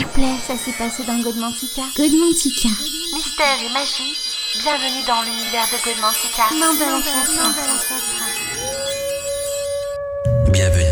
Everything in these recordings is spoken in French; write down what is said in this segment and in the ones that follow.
S'il vous plaît, ça s'est passé dans Godmantica. Godmantica. Mystère et magie, bienvenue dans l'univers de Godmantica. Chakra. Bienvenue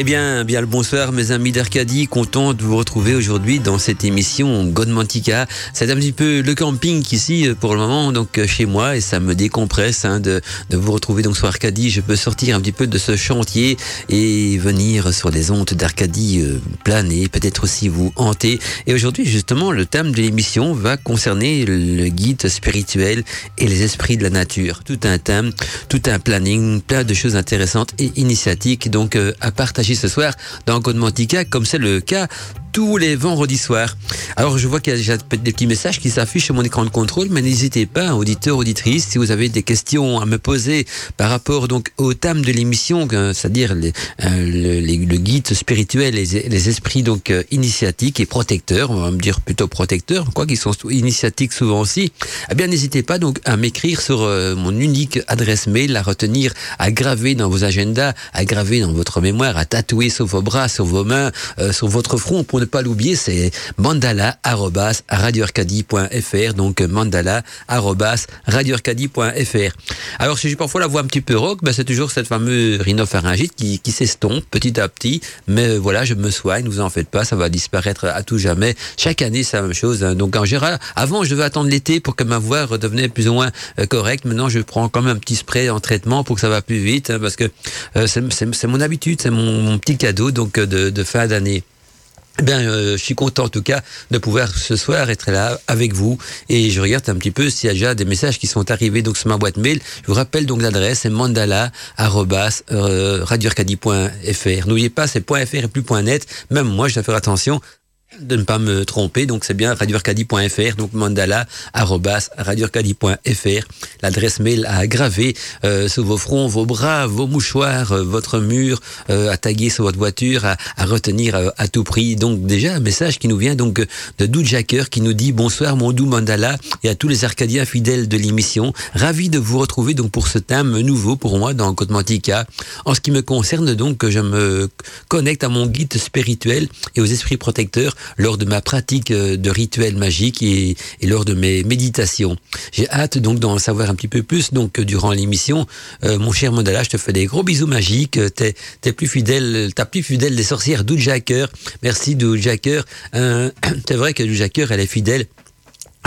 Eh bien, bien le bonsoir mes amis d'Arcadie, content de vous retrouver aujourd'hui dans cette émission Godmantica. C'est un petit peu le camping ici pour le moment, donc chez moi, et ça me décompresse hein, de, de vous retrouver donc sur Arcadie. Je peux sortir un petit peu de ce chantier et venir sur les ondes d'Arcadie euh, planer, peut-être aussi vous hanter. Et aujourd'hui, justement, le thème de l'émission va concerner le guide spirituel et les esprits de la nature. Tout un thème, tout un planning, plein de choses intéressantes et initiatiques donc euh, à partager ce soir dans Code Mantica, comme c'est le cas tous les vendredis soirs. Alors je vois qu'il y a déjà des petits messages qui s'affichent sur mon écran de contrôle, mais n'hésitez pas, auditeurs, auditrices, si vous avez des questions à me poser par rapport donc au thème de l'émission, euh, c'est-à-dire euh, le, guide spirituel, les, les esprits donc euh, initiatiques et protecteurs, on va me dire plutôt protecteurs, quoi qu'ils sont initiatiques souvent aussi. Eh bien n'hésitez pas donc à m'écrire sur mon unique adresse mail, à retenir, à graver dans vos agendas, à graver dans votre mémoire, à tatouer sur vos bras, sur vos mains, euh, sur votre front pour ne pas l'oublier, c'est mandala@radioarcadie.fr donc mandala radioarcadie.fr. Alors si j'ai parfois la voix un petit peu rock, ben, c'est toujours cette fameuse rhinopharyngite qui, qui s'estompe petit à petit, mais voilà, je me soigne, ne vous en faites pas, ça va disparaître à tout jamais. Chaque année, c'est la même chose. hein. Donc en général, avant, je devais attendre l'été pour que ma voix redevenait plus ou moins euh, correcte. Maintenant, je prends quand même un petit spray en traitement pour que ça va plus vite, hein, parce que euh, c'est mon habitude, c'est mon, mon petit cadeau donc euh, de, de fin d'année. Eh bien, euh, je suis content en tout cas de pouvoir ce soir être là avec vous et je regarde un petit peu s'il y a déjà des messages qui sont arrivés donc sur ma boîte mail. Je vous rappelle donc l'adresse c'est mandala euh. N'oubliez pas c'est .fr et plus .net. Même moi je dois faire attention de ne pas me tromper, donc c'est bien radioarcadie.fr, donc mandala radioarcadie.fr, l'adresse mail à graver euh, sur vos fronts, vos bras, vos mouchoirs, euh, votre mur, euh, à taguer sur votre voiture, à, à retenir euh, à tout prix. Donc déjà un message qui nous vient donc de Doud Jacker qui nous dit bonsoir mon doux mandala et à tous les Arcadiens fidèles de l'émission, ravi de vous retrouver donc pour ce thème nouveau pour moi dans Côte Mantica. En ce qui me concerne donc, je me connecte à mon guide spirituel et aux esprits protecteurs lors de ma pratique euh, de rituels magiques et, lors de mes méditations. J'ai hâte donc d'en savoir un petit peu plus donc euh, durant l'émission. Euh, mon cher Mandala, je te fais des gros bisous magiques. T'es t'es plus fidèle, t'as plus fidèle des sorcières, Doud Jacker. Merci Doud Jacker. Euh, C'est vrai que Doud Jacker, elle est fidèle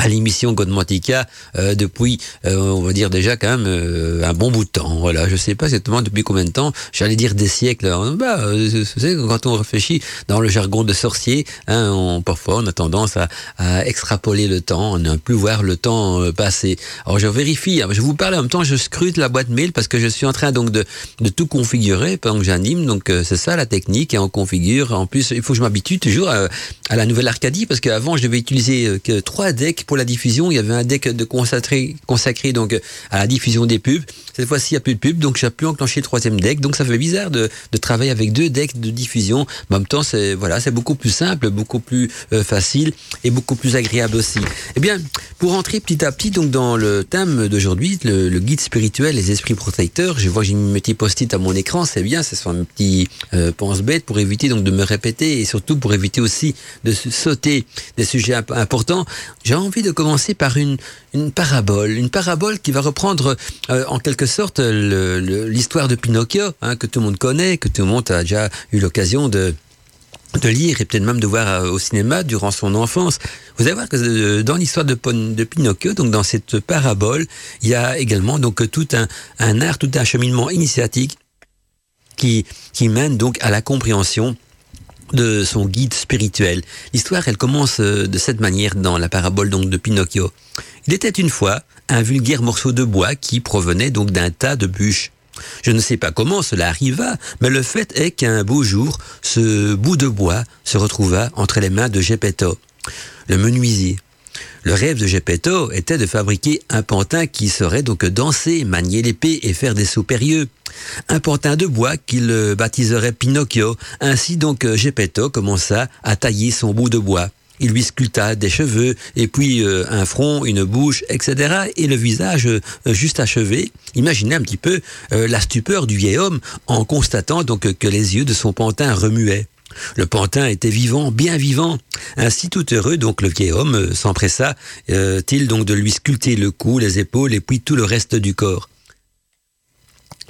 à l'émission Godmantica euh, depuis, euh, on va dire déjà quand même euh, un bon bout de temps. Voilà, je sais pas exactement depuis combien de temps. J'allais dire des siècles. hein. Bah, euh, quand on réfléchit dans le jargon de sorcier, hein, on, parfois on a tendance à, à extrapoler le temps, on ne plus voir le temps euh, passer. Alors je vérifie. hein, Je vous parle en même temps, je scrute la boîte mail parce que je suis en train donc de, de tout configurer pendant que j'anime. Donc euh, c'est ça la technique et on configure. En plus, il faut que je m'habitue toujours à, à la nouvelle Arcadie parce qu'avant je devais utiliser que trois decks la diffusion. Il y avait un deck de consacré, consacré donc à la diffusion des pubs. Cette fois-ci, il n'y a plus de pubs, donc j'ai plus enclenché le troisième deck. Donc ça fait bizarre de, de travailler avec deux decks de diffusion. En même temps, c'est voilà, c'est beaucoup plus simple, beaucoup plus euh, facile et beaucoup plus agréable aussi. Eh bien, pour entrer petit à petit donc dans le thème d'aujourd'hui, le, le guide spirituel, les esprits protecteurs. Je vois j'ai mis un petit post-it à mon écran, c'est bien, ce sont un petit euh, pense-bête pour éviter donc de me répéter et surtout pour éviter aussi de sauter des sujets imp- importants. J'ai envie de commencer par une, une parabole, une parabole qui va reprendre euh, en quelque sorte l'histoire de Pinocchio, hein, que tout le monde connaît, que tout le monde a déjà eu l'occasion de de lire et peut-être même de voir euh, au cinéma durant son enfance. Vous allez voir que euh, dans l'histoire de Pinocchio, donc dans cette parabole, il y a également donc tout un, un art, tout un cheminement initiatique qui, qui mène donc à la compréhension de son guide spirituel. L'histoire, elle commence euh, de cette manière dans la parabole donc de Pinocchio. Il était une fois un vulgaire morceau de bois qui provenait donc d'un tas de bûches. Je ne sais pas comment cela arriva, mais le fait est qu'un beau jour, ce bout de bois se retrouva entre les mains de Geppetto, le menuisier. Le rêve de Geppetto était de fabriquer un pantin qui saurait donc danser, manier l'épée et faire des sauts périlleux. Un pantin de bois qu'il baptiserait Pinocchio. Ainsi donc Geppetto commença à tailler son bout de bois. il lui sculpta des cheveux, et puis euh, un front, une bouche, etc. Et le visage euh, juste achevé. Imaginez un petit peu euh, la stupeur du vieil homme en constatant donc que les yeux de son pantin remuaient. Le pantin était vivant, bien vivant. Ainsi tout heureux, donc le vieil homme s'empressa-t-il donc de lui sculpter le cou, les épaules et puis tout le reste du corps.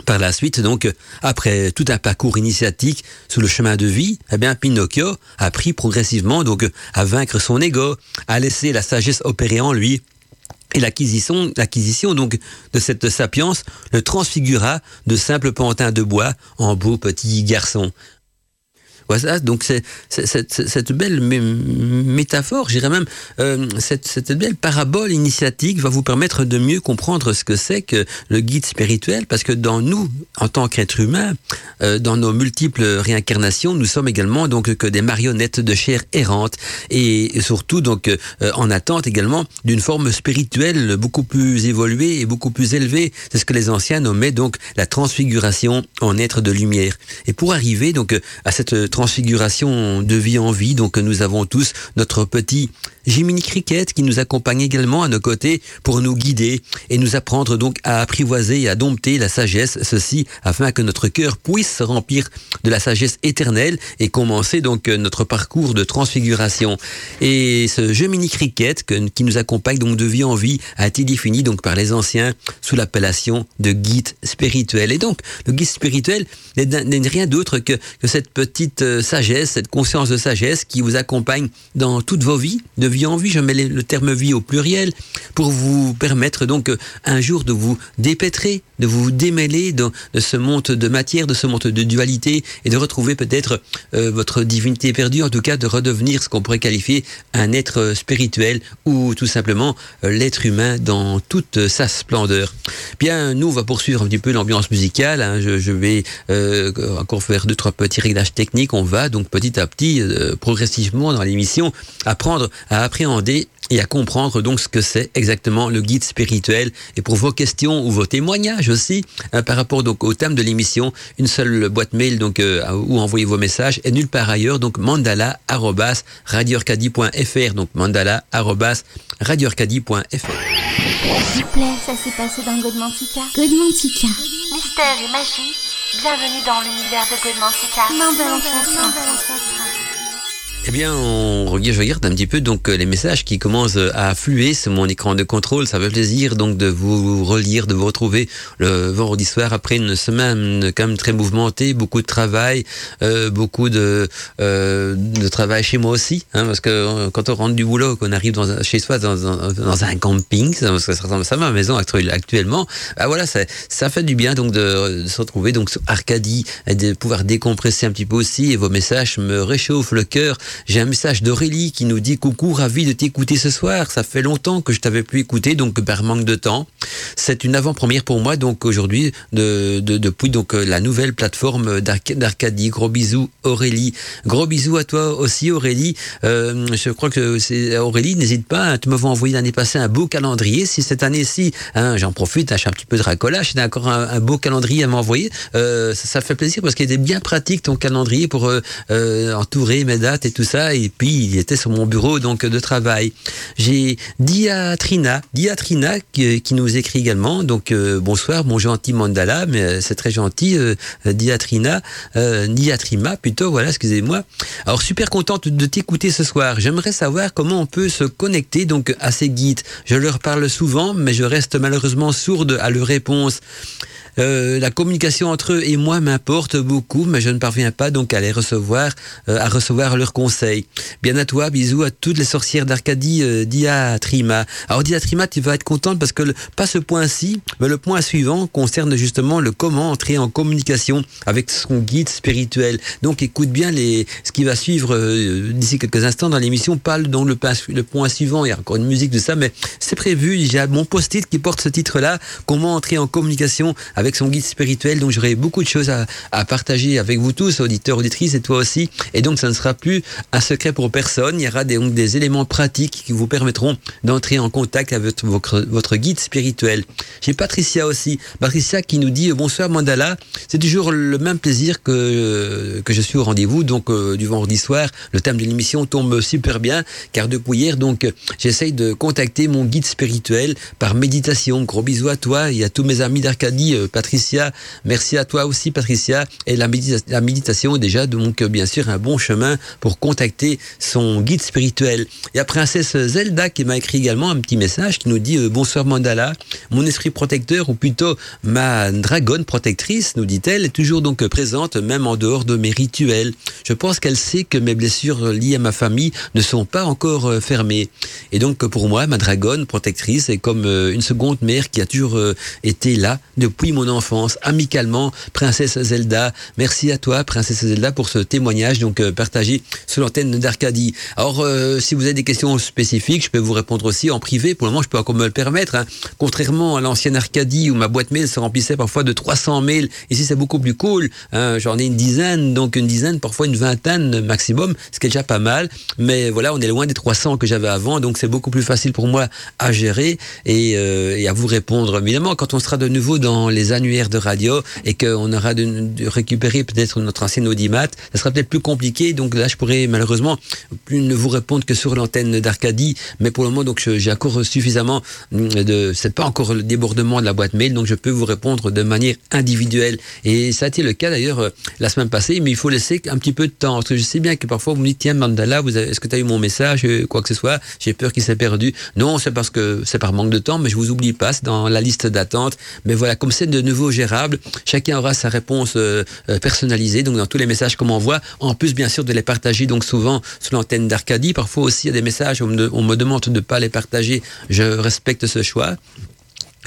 Par la suite, donc, après tout un parcours initiatique sous le chemin de vie, eh bien, Pinocchio a appris progressivement, donc, à vaincre son ego, à laisser la sagesse opérer en lui. Et l'acquisition, l'acquisition donc de cette sapience le transfigura de simple pantin de bois en beau petit garçon. Voilà, donc cette belle métaphore, j'irais même, euh, cette, belle parabole initiatique va vous permettre de mieux comprendre ce que c'est que le guide spirituel, parce que dans nous, en tant qu'être humain, euh, dans nos multiples réincarnations, nous sommes également donc que des marionnettes de chair errante et surtout donc euh, en attente également d'une forme spirituelle beaucoup plus évoluée et beaucoup plus élevée. C'est ce que les anciens nommaient donc la transfiguration en être de lumière. Et pour arriver donc à cette transfiguration de vie en vie. Donc nous avons tous notre petit Jiminy Cricket qui nous accompagne également à nos côtés pour nous guider et nous apprendre donc à apprivoiser et à dompter la sagesse, ceci afin que notre cœur puisse se remplir de la sagesse éternelle et commencer donc notre parcours de transfiguration. Et ce Jiminy Cricket qui nous accompagne donc de vie en vie a été défini donc par les anciens sous l'appellation de guide spirituel. Et donc le guide spirituel n'est rien d'autre que, que cette petite euh, sagesse, cette conscience de sagesse qui vous accompagne dans toutes vos vies de vie en vie, je mets le terme vie au pluriel, pour vous permettre donc euh, un jour de vous dépêtrer, de vous démêler de, ce monde de matière, de ce monde de dualité, et de retrouver peut-être euh, votre divinité perdue, en tout cas de redevenir ce qu'on pourrait qualifier un être spirituel, ou tout simplement euh, l'être humain dans toute sa splendeur. Bien, nous, on va poursuivre un petit peu l'ambiance musicale, hein. je, vais encore faire deux, trois petits réglages techniques, on va donc petit à petit, progressivement dans l'émission, apprendre à appréhender et à comprendre donc ce que c'est exactement le guide spirituel. Et pour vos questions ou vos témoignages aussi, hein, par rapport donc au thème de l'émission, une seule boîte mail donc euh, où envoyer vos messages et nulle part ailleurs donc mandala donc mandala radioarcadie.fr. S'il vous plaît, ça s'est passé dans Godmantica. Godmantica. Mystère et magie, bienvenue dans l'univers de Godmantica. Eh bien, on regarde, un petit peu donc euh, les messages qui commencent euh, à affluer sur mon écran de contrôle. Ça fait plaisir donc de vous relire, de vous retrouver le vendredi soir après une semaine quand même très mouvementée, beaucoup de travail, euh, beaucoup de, euh, de travail chez moi aussi, hein, parce que quand on rentre du boulot, qu'on arrive chez soi dans, dans, un camping, ça, ça ressemble à ma maison actuellement. Bah voilà, ça, ça fait du bien donc de, se retrouver donc sur Arcadie de pouvoir décompresser un petit peu aussi. Et vos messages me réchauffent le cœur. J'ai un message d'Aurélie qui nous dit coucou, ravi de t'écouter ce soir. Ça fait longtemps que je t'avais plus écouté, donc par manque de temps. C'est une avant-première pour moi, donc aujourd'hui, de, de, depuis donc la nouvelle plateforme d'Arcadie. Gros bisous, Aurélie. Gros bisous à toi aussi, Aurélie. Euh, je crois que c'est Aurélie. N'hésite pas, hein, tu m'avais envoyé l'année passée un beau calendrier. Si cette année-ci, hein, j'en profite, j'ai un petit peu de racolage, j'ai encore un, beau calendrier à m'envoyer. Euh, ça, ça, fait plaisir parce qu'il était bien pratique ton calendrier pour euh, euh entourer mes dates et tout ça. Et puis, il était sur mon bureau donc de travail. J'ai Diatrina, Diatrina qui, qui, nous écrit également. Donc, euh, bonsoir, mon gentil mandala, mais euh, c'est très gentil, euh, euh, Diatrima plutôt, voilà, excusez-moi. Alors, super contente de t'écouter ce soir. J'aimerais savoir comment on peut se connecter donc à ces guides. Je leur parle souvent, mais je reste malheureusement sourde à leurs réponses. Euh, la communication entre eux et moi m'importe beaucoup, mais je ne parviens pas donc à les recevoir, euh, à recevoir leurs conseils. Bien à toi, bisous à toutes les sorcières d'Arcadie, euh, Diatrima. Alors Diatrima, tu vas être contente parce que le, pas ce point-ci, mais le point suivant concerne justement le comment entrer en communication avec son guide spirituel. Donc écoute bien les, ce qui va suivre euh, d'ici quelques instants dans l'émission, pas dans le, le point suivant, il y a encore une musique de ça, mais c'est prévu, j'ai mon post-it qui porte ce titre-là, comment entrer en communication avec son guide spirituel. Donc j'aurai beaucoup de choses à, partager avec vous tous, auditeurs, auditrices, et toi aussi. Et donc ça ne sera plus un secret pour personne. Il y aura des, donc, des éléments pratiques qui vous permettront d'entrer en contact avec votre, votre guide spirituel. J'ai Patricia aussi. Patricia qui nous dit bonsoir Mandala. C'est toujours le même plaisir que, que je suis au rendez-vous. Donc euh, du vendredi soir, le thème de l'émission tombe super bien car depuis hier, donc j'essaye de contacter mon guide spirituel par méditation. Gros bisous à toi et à tous mes amis d'Arcadie, euh, Patricia. Merci à toi aussi, Patricia. Et la, méditation est déjà donc bien sûr un bon chemin pour contacter son guide spirituel. Il y a Princesse Zelda qui m'a écrit également un petit message qui nous dit euh, bonsoir Mandala, mon esprit protecteur ou plutôt ma dragonne protectrice, nous dit-elle, est toujours donc présente même en dehors de mes rituels. Je pense qu'elle sait que mes blessures liées à ma famille ne sont pas encore euh, fermées. Et donc pour moi, ma dragonne protectrice est comme euh, une seconde mère qui a toujours été là depuis mon enfance, amicalement. Princesse Zelda, merci à toi, Princesse Zelda, pour ce témoignage donc partagé sur l'antenne d'Arcadie. Alors, si vous avez des questions spécifiques, je peux vous répondre aussi en privé. Pour le moment, je peux encore me le permettre. Hein. Contrairement à l'ancienne Arcadie où ma boîte mail se remplissait parfois de 300 mails, ici c'est beaucoup plus cool. Hein. J'en ai une dizaine, donc une dizaine, parfois une vingtaine maximum, ce qui est déjà pas mal. Mais voilà, on est loin des 300 que j'avais avant, donc c'est beaucoup plus facile pour moi à gérer et, euh, et, à vous répondre. Évidemment, quand on sera de nouveau dans les annuaires de radio et qu'on aura de, récupérer peut-être notre ancienne audimat, ça sera peut-être plus compliqué. Donc là, je pourrais malheureusement ne vous répondre que sur l'antenne d'Arcadie, mais pour le moment, donc encore suffisamment de, c'est pas encore le débordement de la boîte mail, donc je peux vous répondre de manière individuelle. Et ça a été le cas d'ailleurs euh, la semaine passée, mais il faut laisser un petit peu de temps, parce que je sais bien que parfois vous me dites tiens Mandala, est-ce que tu as eu mon message, euh, quoi que ce soit, j'ai peur qu'il s'est perdu. Non, c'est parce que c'est par manque de temps, mais je vous oublie pas, c'est dans la liste d'attente. Mais voilà, comme c'est de nouveau gérable, chacun aura sa réponse euh, personnalisée, donc dans tous les messages qu'on m'envoie, en plus bien sûr de les partager donc souvent sur l'antenne d'Arcadie. Parfois aussi il y a des messages, on on me demande de ne pas les partager. Je respecte ce choix.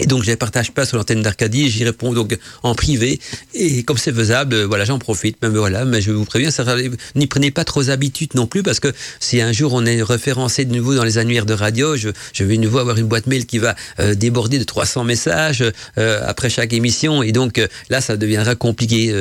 Et donc je les partage pas sur l'antenne d'Arcadie, j'y réponds donc en privé. Et comme c'est faisable, voilà, j'en profite. Même voilà, mais je vous préviens, n'y prenez pas trop habitude non plus, parce que si un jour on est référencé de nouveau dans les annuaires de radio, je, vais de nouveau avoir une boîte mail qui va euh, déborder de 300 messages euh, après chaque émission, et donc euh, là ça deviendra compliqué.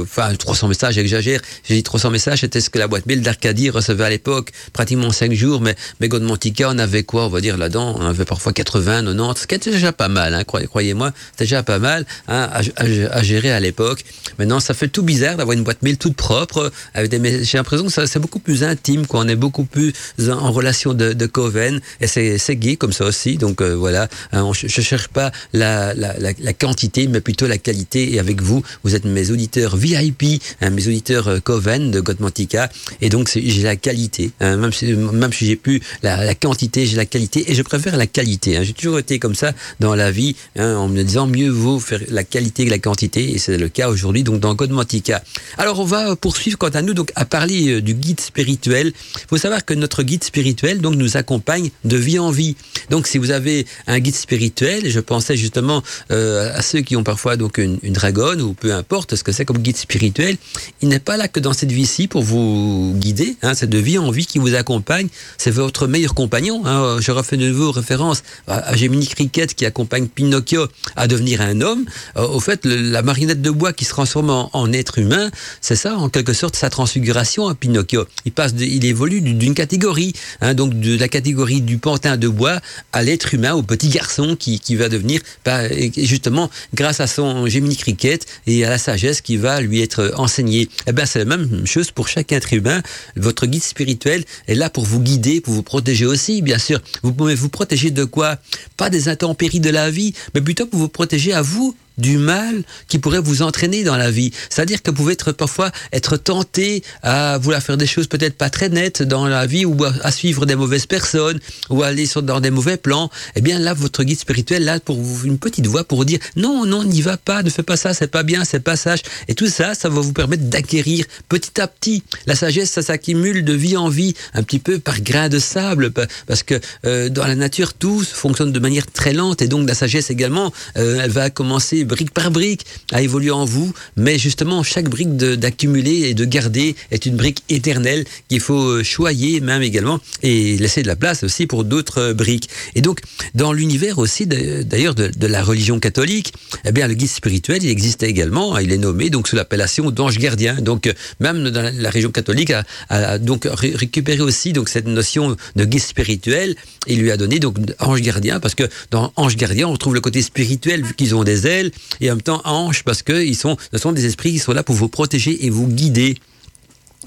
Enfin, 300 messages, j'exagère. J'ai dit 300 messages, c'était ce que la boîte mail d'Arcadie recevait à l'époque, pratiquement 5 jours, mais mais Godmantica, on avait quoi, on va dire là-dedans, on avait parfois 80, 90, ce qui était déjà pas mal, hein, croyez-moi, c'était déjà pas mal hein, à, gérer à l'époque. Maintenant, ça fait tout bizarre d'avoir une boîte mail toute propre. Avec des, j'ai l'impression que c'est beaucoup plus intime, quoi. On est beaucoup plus en relation de, coven, et c'est gay comme ça aussi. Donc euh, voilà, hein, je, je cherche pas la, la, la, quantité, mais plutôt la qualité. Et avec vous, vous êtes mes auditeurs VIP, mes auditeurs euh, coven de Godmantica, et donc j'ai la qualité. Même si, même si j'ai plus la, quantité, j'ai la qualité, et je préfère la qualité. J'ai toujours été comme ça dans la vie hein, en me disant mieux vaut faire la qualité que la quantité, et c'est le cas aujourd'hui donc dans Godmantica. Alors on va poursuivre quant à nous donc à parler euh, du guide spirituel. Il faut savoir que notre guide spirituel donc nous accompagne de vie en vie. Donc si vous avez un guide spirituel, je pensais justement euh, à ceux qui ont parfois donc une, une dragonne ou peu importe ce que c'est comme guide spirituel, il n'est pas là que dans cette vie-ci pour vous guider. Hein, c'est de vie en vie qui vous accompagne. C'est votre meilleur compagnon. Hein. Je refais de nouveau référence à Gemini Cricket qui accompagne Pinocchio à devenir un homme. Euh, au fait, la marionnette de bois qui se transforme en, être humain, c'est ça, en quelque sorte, sa transfiguration à Pinocchio. Il passe, il évolue d'une catégorie, hein, donc de la catégorie du pantin de bois à l'être humain, au petit garçon qui, qui va devenir, bah, justement, grâce à son Gemini Cricket et à la sagesse qui va lui être enseignée. Eh ben, c'est la même chose pour chaque être humain. Votre guide spirituel est là pour vous guider, pour vous protéger aussi, bien sûr. Vous pouvez vous protéger de quoi? Pas des intempéries de la vie, mais plutôt pour vous protéger à vous du mal qui pourrait vous entraîner dans la vie. C'est-à-dire que vous pouvez être parfois être tenté à vouloir faire des choses peut-être pas très nettes dans la vie ou à, suivre des mauvaises personnes ou à aller sur, dans des mauvais plans. Eh bien là, votre guide spirituel, là, pour vous, une petite voix pour dire non, non, n'y va pas, ne fais pas ça, c'est pas bien, c'est pas sage. Et tout ça, ça va vous permettre d'acquérir petit à petit. La sagesse, ça s'accumule de vie en vie, un petit peu par grain de sable, parce que euh, dans la nature, tout fonctionne de manière très lente et donc la sagesse également, euh, elle va commencer brique par brique, a évolué en vous, mais justement, chaque brique d'accumuler et de garder est une brique éternelle qu'il faut choyer même également et laisser de la place aussi pour d'autres briques. Et donc, dans l'univers aussi, d'ailleurs, de, de, la religion catholique, eh bien, le guide spirituel, il existe également, il est nommé donc sous l'appellation d'ange gardien. Donc, même dans la religion catholique, a, a donc récupéré aussi donc cette notion de guide spirituel et lui a donné donc ange gardien parce que dans ange gardien, on retrouve le côté spirituel vu qu'ils ont des ailes et en même temps ange parce que ils sont, ce sont des esprits qui sont là pour vous protéger et vous guider.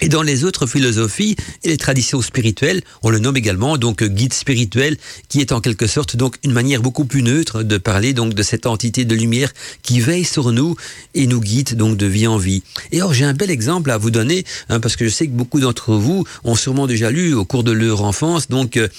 Et dans les autres philosophies et les traditions spirituelles, on le nomme également donc guide spirituel, qui est en quelque sorte donc une manière beaucoup plus neutre de parler donc de cette entité de lumière qui veille sur nous et nous guide donc de vie en vie. Et or j'ai un bel exemple à vous donner hein, parce que je sais que beaucoup d'entre vous ont sûrement déjà lu au cours de leur enfance donc euh,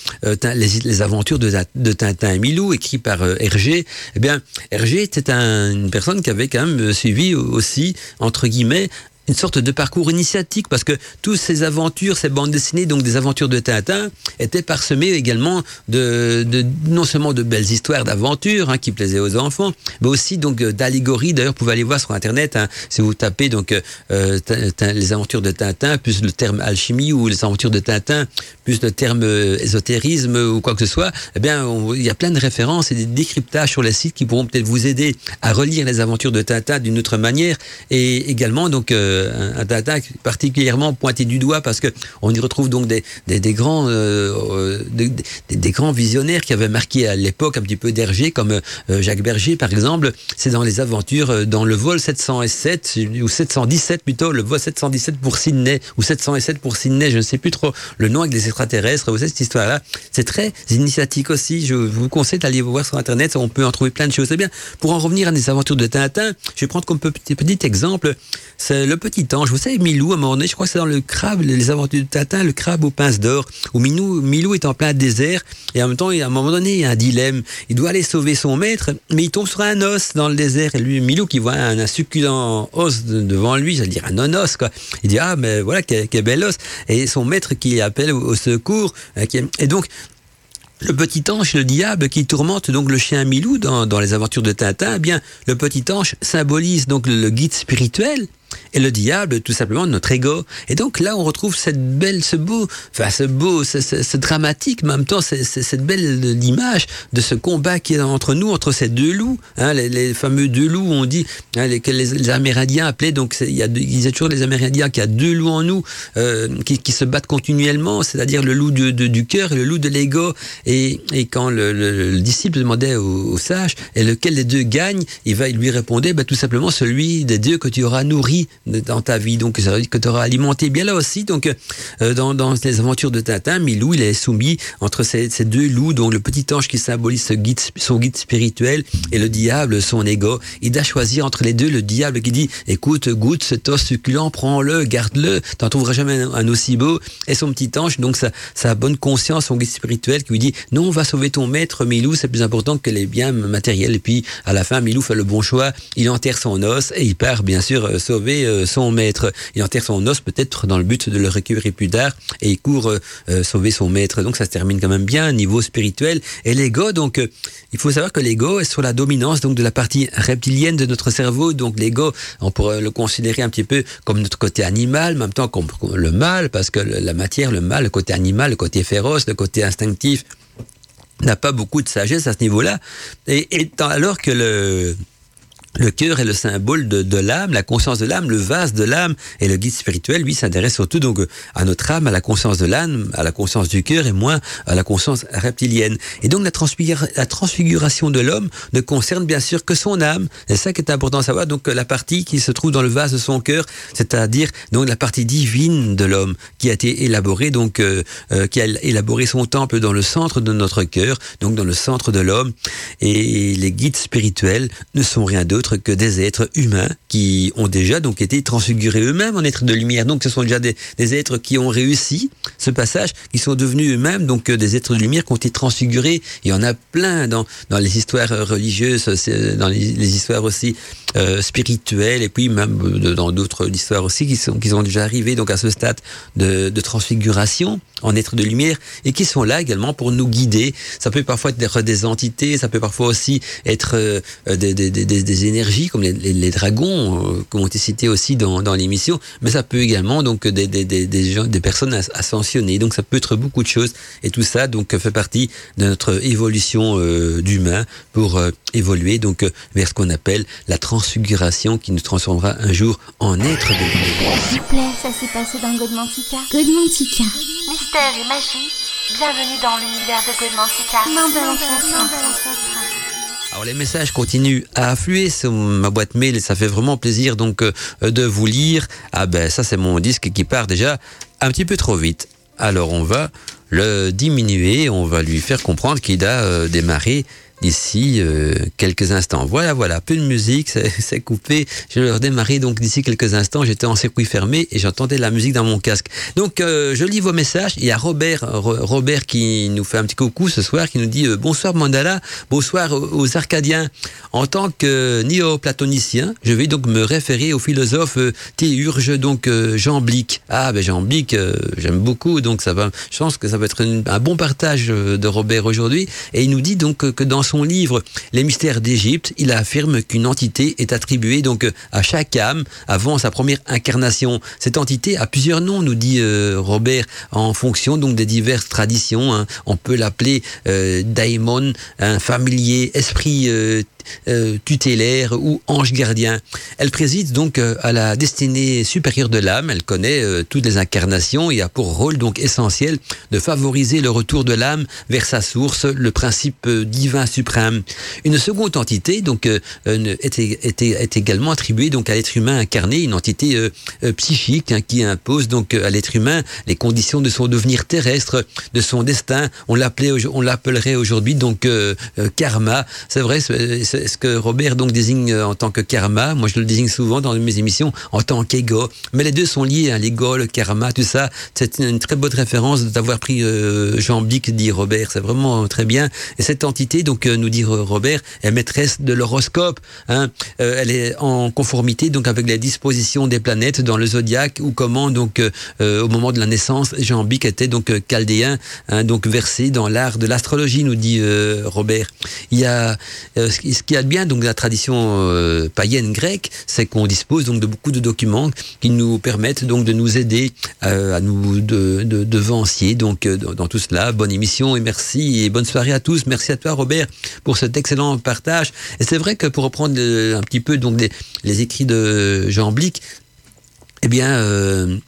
les, aventures de, de, Tintin et Milou écrit par euh, Hergé. Eh bien Hergé était une personne qui avait quand même suivi aussi entre guillemets une sorte de parcours initiatique parce que toutes ces aventures, ces bandes dessinées, donc des aventures de Tintin, étaient parsemées également de, de non seulement de belles histoires d'aventures hein, qui plaisaient aux enfants, mais aussi donc euh, d'allégories. D'ailleurs, vous pouvez aller voir sur internet hein, si vous tapez donc euh, les aventures de Tintin plus le terme alchimie ou les aventures de Tintin plus le terme euh, ésotérisme ou quoi que ce soit. Eh bien, il y a plein de références et des décryptages sur les sites qui pourront peut-être vous aider à relire les aventures de Tintin d'une autre manière et également donc un, Tintin particulièrement pointé du doigt parce que on y retrouve donc des, des, grands euh, euh, des, grands visionnaires qui avaient marqué à l'époque un petit peu d'Hergé comme euh, Jacques Berger par exemple. C'est dans les aventures dans le vol 707 ou 717 plutôt le vol 717 pour Sydney ou 707 pour Sydney, je ne sais plus trop le nom avec les extraterrestres. Vous savez cette histoire-là, c'est très initiatique aussi. Je vous conseille d'aller voir sur internet, on peut en trouver plein de choses. C'est bien. Pour en revenir à des aventures de Tintin, je vais prendre comme petit, petit exemple, c'est le petit ange. Vous savez, Milou, à un moment donné, je crois que c'est dans le crabe, les aventures de Tintin, le crabe aux pinces d'or, où Milou, Milou est en plein désert, et en même temps, à un moment donné, il y a un dilemme. Il doit aller sauver son maître, mais il tombe sur un os dans le désert, et lui, Milou, qui voit un, succulent os devant lui, j'allais dire un non-os, quoi. Il dit, ah, mais voilà, quel, bel os. Et son maître qui appelle au, secours, euh, et donc, le petit ange, le diable, qui tourmente donc le chien Milou dans, dans les aventures de Tintin, eh bien, le petit ange symbolise donc le guide spirituel et le diable, tout simplement, notre ego. Et donc là, on retrouve cette belle, ce beau, enfin ce beau, ce, dramatique, mais en même temps, cette belle image de ce combat qui est entre nous, entre ces deux loups, hein, les, fameux deux loups, on dit, hein, les, les, Amérindiens appelaient, donc il y a, ils disaient toujours les Amérindiens qu'il y a deux loups en nous euh, qui, se battent continuellement, c'est-à-dire le loup de, du cœur et le loup de l'ego. Et, et, quand le, le, disciple demandait au, sage, et lequel des deux gagne, il va lui répondre, bah, tout simplement celui des deux que tu auras nourri dans ta vie, donc ça veut dire que tu auras alimenté bien là aussi. Donc euh, dans, dans, les aventures de Tintin, Milou, il est soumis entre ces, deux loups, donc le petit ange qui symbolise ce son guide spirituel et le diable, son ego. Il doit choisir entre les deux le diable qui dit écoute, goûte cet os succulent, prends-le, garde-le, t'en trouveras jamais un, aussi beau. Et son petit ange, donc sa, sa bonne conscience, son guide spirituel qui lui dit non, on va sauver ton maître, Milou, c'est plus important que les biens matériels. Et puis à la fin, Milou fait le bon choix, il enterre son os et il part bien sûr euh, euh, son maître. Il enterre son os peut-être dans le but de le récupérer plus tard et il court euh, euh, sauver son maître. Donc ça se termine quand même bien niveau spirituel. Et l'ego, donc il faut savoir que l'ego est sur la dominance donc de la partie reptilienne de notre cerveau. Donc l'ego, on pourrait le considérer un petit peu comme notre côté animal, en même temps comme le mal, parce que la matière, le mal, le côté animal, le côté féroce, le côté instinctif n'a pas beaucoup de sagesse à ce niveau-là. Et alors que le le cœur est le symbole de, de l'âme, la conscience de l'âme, le vase de l'âme, et le guide spirituel, lui, s'intéresse surtout donc à notre âme, à la conscience de l'âme, à la conscience du cœur, et moins à la conscience reptilienne. Et donc la, transfiguration de l'homme ne concerne bien sûr que son âme. C'est ça qui est important à savoir. Donc la partie qui se trouve dans le vase de son cœur, c'est-à-dire donc la partie divine de l'homme qui a été élaborée, donc euh, euh, qui a élaboré son temple dans le centre de notre cœur, donc dans le centre de l'homme. Et les guides spirituels ne sont rien d'autre que des êtres humains qui ont déjà donc été transfigurés eux-mêmes en êtres de lumière. Donc ce sont déjà des, êtres qui ont réussi ce passage, qui sont devenus eux-mêmes donc euh, des êtres de lumière qui ont été transfigurés. Il y en a plein dans, dans les histoires religieuses, dans les, histoires aussi spirituels et puis même dans d'autres histoires aussi qui sont qui sont déjà arrivés donc à ce stade de, de transfiguration en être de lumière et qui sont là également pour nous guider. Ça peut parfois être des entités, ça peut parfois aussi être des, des, des, des, énergies comme les, les, dragons qui ont été cités aussi dans, dans l'émission, mais ça peut également donc des, des, des, gens, des personnes ascensionnées. Donc ça peut être beaucoup de choses et tout ça donc fait partie de notre évolution euh, d'humain pour euh, évoluer donc euh, vers ce qu'on appelle la transfiguration qui nous transformera un jour en être de lumière. S'il vous plaît, ça s'est passé dans Godmantica. Godmantica. Mystère et magie, bienvenue dans l'univers de Godmantica. Main de. Alors les messages continuent à affluer sur ma boîte mail et ça fait vraiment plaisir donc de vous lire. Ah ben ça c'est mon disque qui part déjà un petit peu trop vite. Alors on va le diminuer, on va lui faire comprendre qu'il a euh, démarré d'ici euh, quelques instants. Voilà, voilà, peu de musique, c'est coupé. Je vais redémarrer donc d'ici quelques instants. J'étais en circuit fermé et j'entendais la musique dans mon casque. Donc euh, je lis vos messages. Il y a Robert, Robert qui nous fait un petit coucou ce soir, qui nous dit bonsoir Mandala, bonsoir aux Arcadiens. En tant que néo-platonicien, je vais donc me référer au philosophe théurge, donc Jean Blic. Ah ben Jean Blic, j'aime beaucoup, donc ça va. Je pense que ça va être un bon partage de Robert aujourd'hui. Et il nous dit donc que dans son livre Les mystères d'Égypte, il affirme qu'une entité est attribuée donc à chaque âme avant sa première incarnation. Cette entité a plusieurs noms, nous dit euh, Robert, en fonction donc des diverses traditions. Hein. On peut l'appeler euh, daimon, un familier, esprit euh, euh, tutélaire ou ange gardien. Elle préside donc euh, à la destinée supérieure de l'âme. Elle connaît euh, toutes les incarnations et a pour rôle donc essentiel de favoriser le retour de l'âme vers sa source, le principe divin suprême. Une seconde entité donc est, est, également attribuée donc à l'être humain incarné, une entité psychique hein, qui impose donc à l'être humain les conditions de son devenir terrestre, de son destin. On l'appelait, on l'appellerait aujourd'hui donc karma. C'est vrai, ce que Robert donc désigne euh, en tant que karma? Moi, je le désigne souvent dans mes émissions en tant qu'ego. Mais les deux sont liés, hein, l'ego, le karma, tout ça. C'est une très bonne référence d'avoir pris euh, Jean Bic, dit Robert. C'est vraiment très bien. Et cette entité, donc, euh, nous dit Robert, est maîtresse de l'horoscope. Hein. elle est en conformité donc avec les dispositions des planètes dans le zodiaque ou comment donc au moment de la naissance, Jean Bic était donc chaldéen, hein, donc versé dans l'art de l'astrologie, nous dit Robert. Il y a ce qu'il y a de bien donc la tradition euh, païenne grecque, c'est qu'on dispose donc de beaucoup de documents qui nous permettent donc de nous aider euh, à nous de, de, devancier donc euh, dans, tout cela. Bonne émission et merci et bonne soirée à tous. Merci à toi Robert pour cet excellent partage. Et c'est vrai que pour reprendre un petit peu donc les, écrits de Jean Blic, eh bien euh,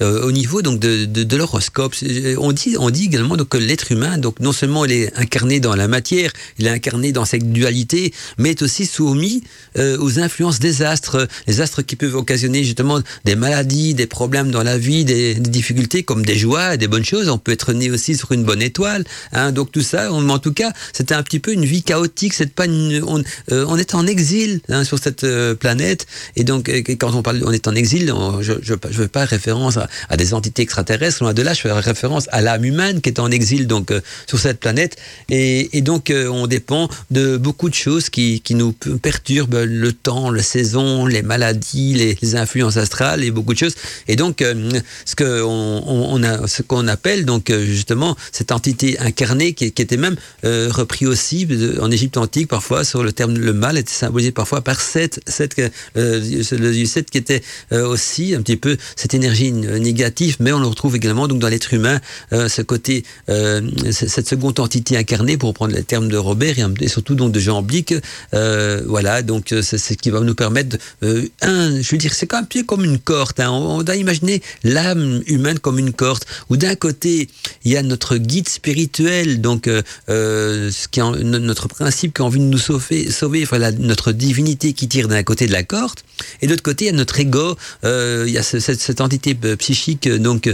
au niveau donc de, de, l'horoscope. On dit, on dit également donc, que l'être humain, donc non seulement il est incarné dans la matière, il est incarné dans cette dualité, mais est aussi soumis euh, aux influences des astres, les astres qui peuvent occasionner justement des maladies, des problèmes dans la vie, des, difficultés comme des joies, des bonnes choses. On peut être né aussi sur une bonne étoile. Hein, donc tout ça, en tout cas, c'était un petit peu une vie chaotique. Pas euh, on, est en exil hein, sur cette planète, et donc quand on parle, on est en exil, je ne veux pas référence à, des entités extraterrestres. Loin de là, je fais référence à l'âme humaine qui est en exil donc euh, sur cette planète. Et, donc, euh, on dépend de beaucoup de choses qui, qui, nous perturbent le temps, la saison, les maladies, les, influences astrales et beaucoup de choses. Et donc, euh, ce qu'on appelle donc justement cette entité incarnée qui, était même repris aussi en Égypte antique parfois sur le terme le mal était symbolisé parfois par Seth, Seth le 7 qui était aussi un petit peu cette énergie négatif, mais on le retrouve également donc dans l'être humain, euh, ce côté, euh, cette seconde entité incarnée, pour reprendre les termes de Robert et, surtout donc de Jean Blic. voilà, donc c'est ce qui va nous permettre, un, je veux dire, c'est un peu comme une corde. Hein. on, doit imaginer l'âme humaine comme une corde, où d'un côté il y a notre guide spirituel, donc ce qui notre principe qui a envie de nous sauver, sauver, voilà, notre divinité qui tire d'un côté de la corde, Et de l'autre côté, il y a notre ego, euh, il y a ce- cette, entité euh, psychique euh, donc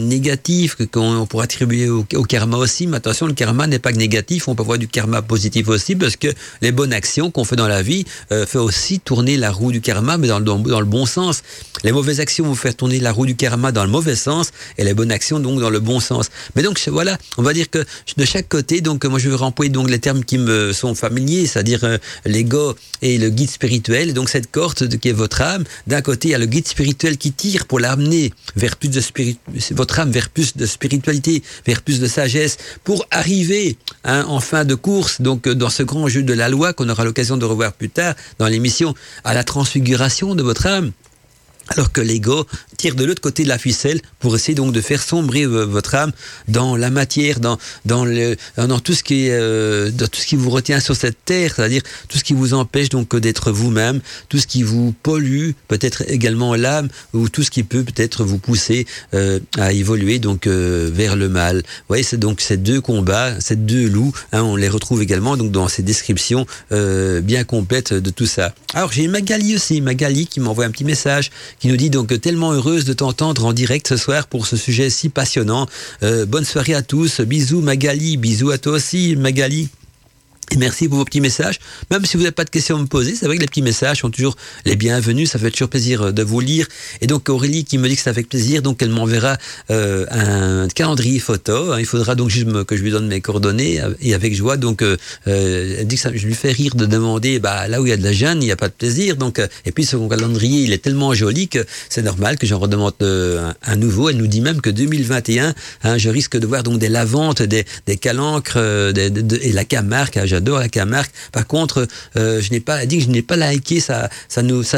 négative qu'on pourrait attribuer au, karma aussi. Mais attention, le karma n'est pas que négatif, on peut avoir du karma positif aussi parce que les bonnes actions qu'on fait dans la vie euh, fait aussi tourner la roue du karma, mais dans, le- dans, dans le bon sens. Les mauvaises actions vont faire tourner la roue du karma dans le mauvais sens et les bonnes actions donc dans le bon sens. Mais donc voilà, on va dire que de chaque côté, donc moi je vais remplir donc les termes qui me sont familiers, c'est-à-dire l'ego et le guide spirituel. Donc cette corde de- qui est votre âme, d'un côté il y a le guide spirituel qui tire pour l'amener vers plus de votre âme vers plus de spiritualité, vers plus de sagesse, pour arriver hein, en fin de course, donc euh, dans ce grand jeu de la loi qu'on aura l'occasion de revoir plus tard dans l'émission, à la transfiguration de votre âme. Alors que l'ego tire de l'autre côté de la ficelle pour essayer donc de faire sombrer votre âme dans la matière, dans dans le dans tout ce qui euh, dans tout ce qui vous retient sur cette terre, c'est-à-dire tout ce qui vous empêche donc d'être vous-même, tout ce qui vous pollue, peut-être également l'âme ou tout ce qui peut peut-être vous pousser euh, à évoluer donc euh, vers le mal. Vous voyez, c'est donc ces deux combats, ces deux loups, hein, on les retrouve également donc dans ces descriptions bien complètes de tout ça. Alors j'ai Magali aussi, Magali qui m'envoie un petit message qui nous dit donc tellement de t'entendre en direct ce soir pour ce sujet si passionnant. Euh, bonne soirée à tous, bisous Magali, bisous à toi aussi Magali. Et merci pour vos petits messages. Même si vous n'avez pas de questions à me poser, c'est vrai que les petits messages sont toujours les bienvenus. Ça fait toujours plaisir euh, de vous lire. Et donc Aurélie qui me dit que c'est avec plaisir, donc elle m'enverra euh, un calendrier photo. hein. Il faudra donc juste que je lui donne mes coordonnées euh, et avec joie. Donc euh, euh, elle dit que ça, je lui fais rire de demander, bah là où il y a de la jeune, il n'y a pas de plaisir. Donc et puis son calendrier, il est tellement joli que c'est normal que j'en redemande un, nouveau. Elle nous dit même que 2021, hein, je risque de voir donc des lavantes, des, des calancres euh, des- de- et la Camargue. J'adore la Camargue. Par contre, euh, je n'ai pas dit que je n'ai pas liké sa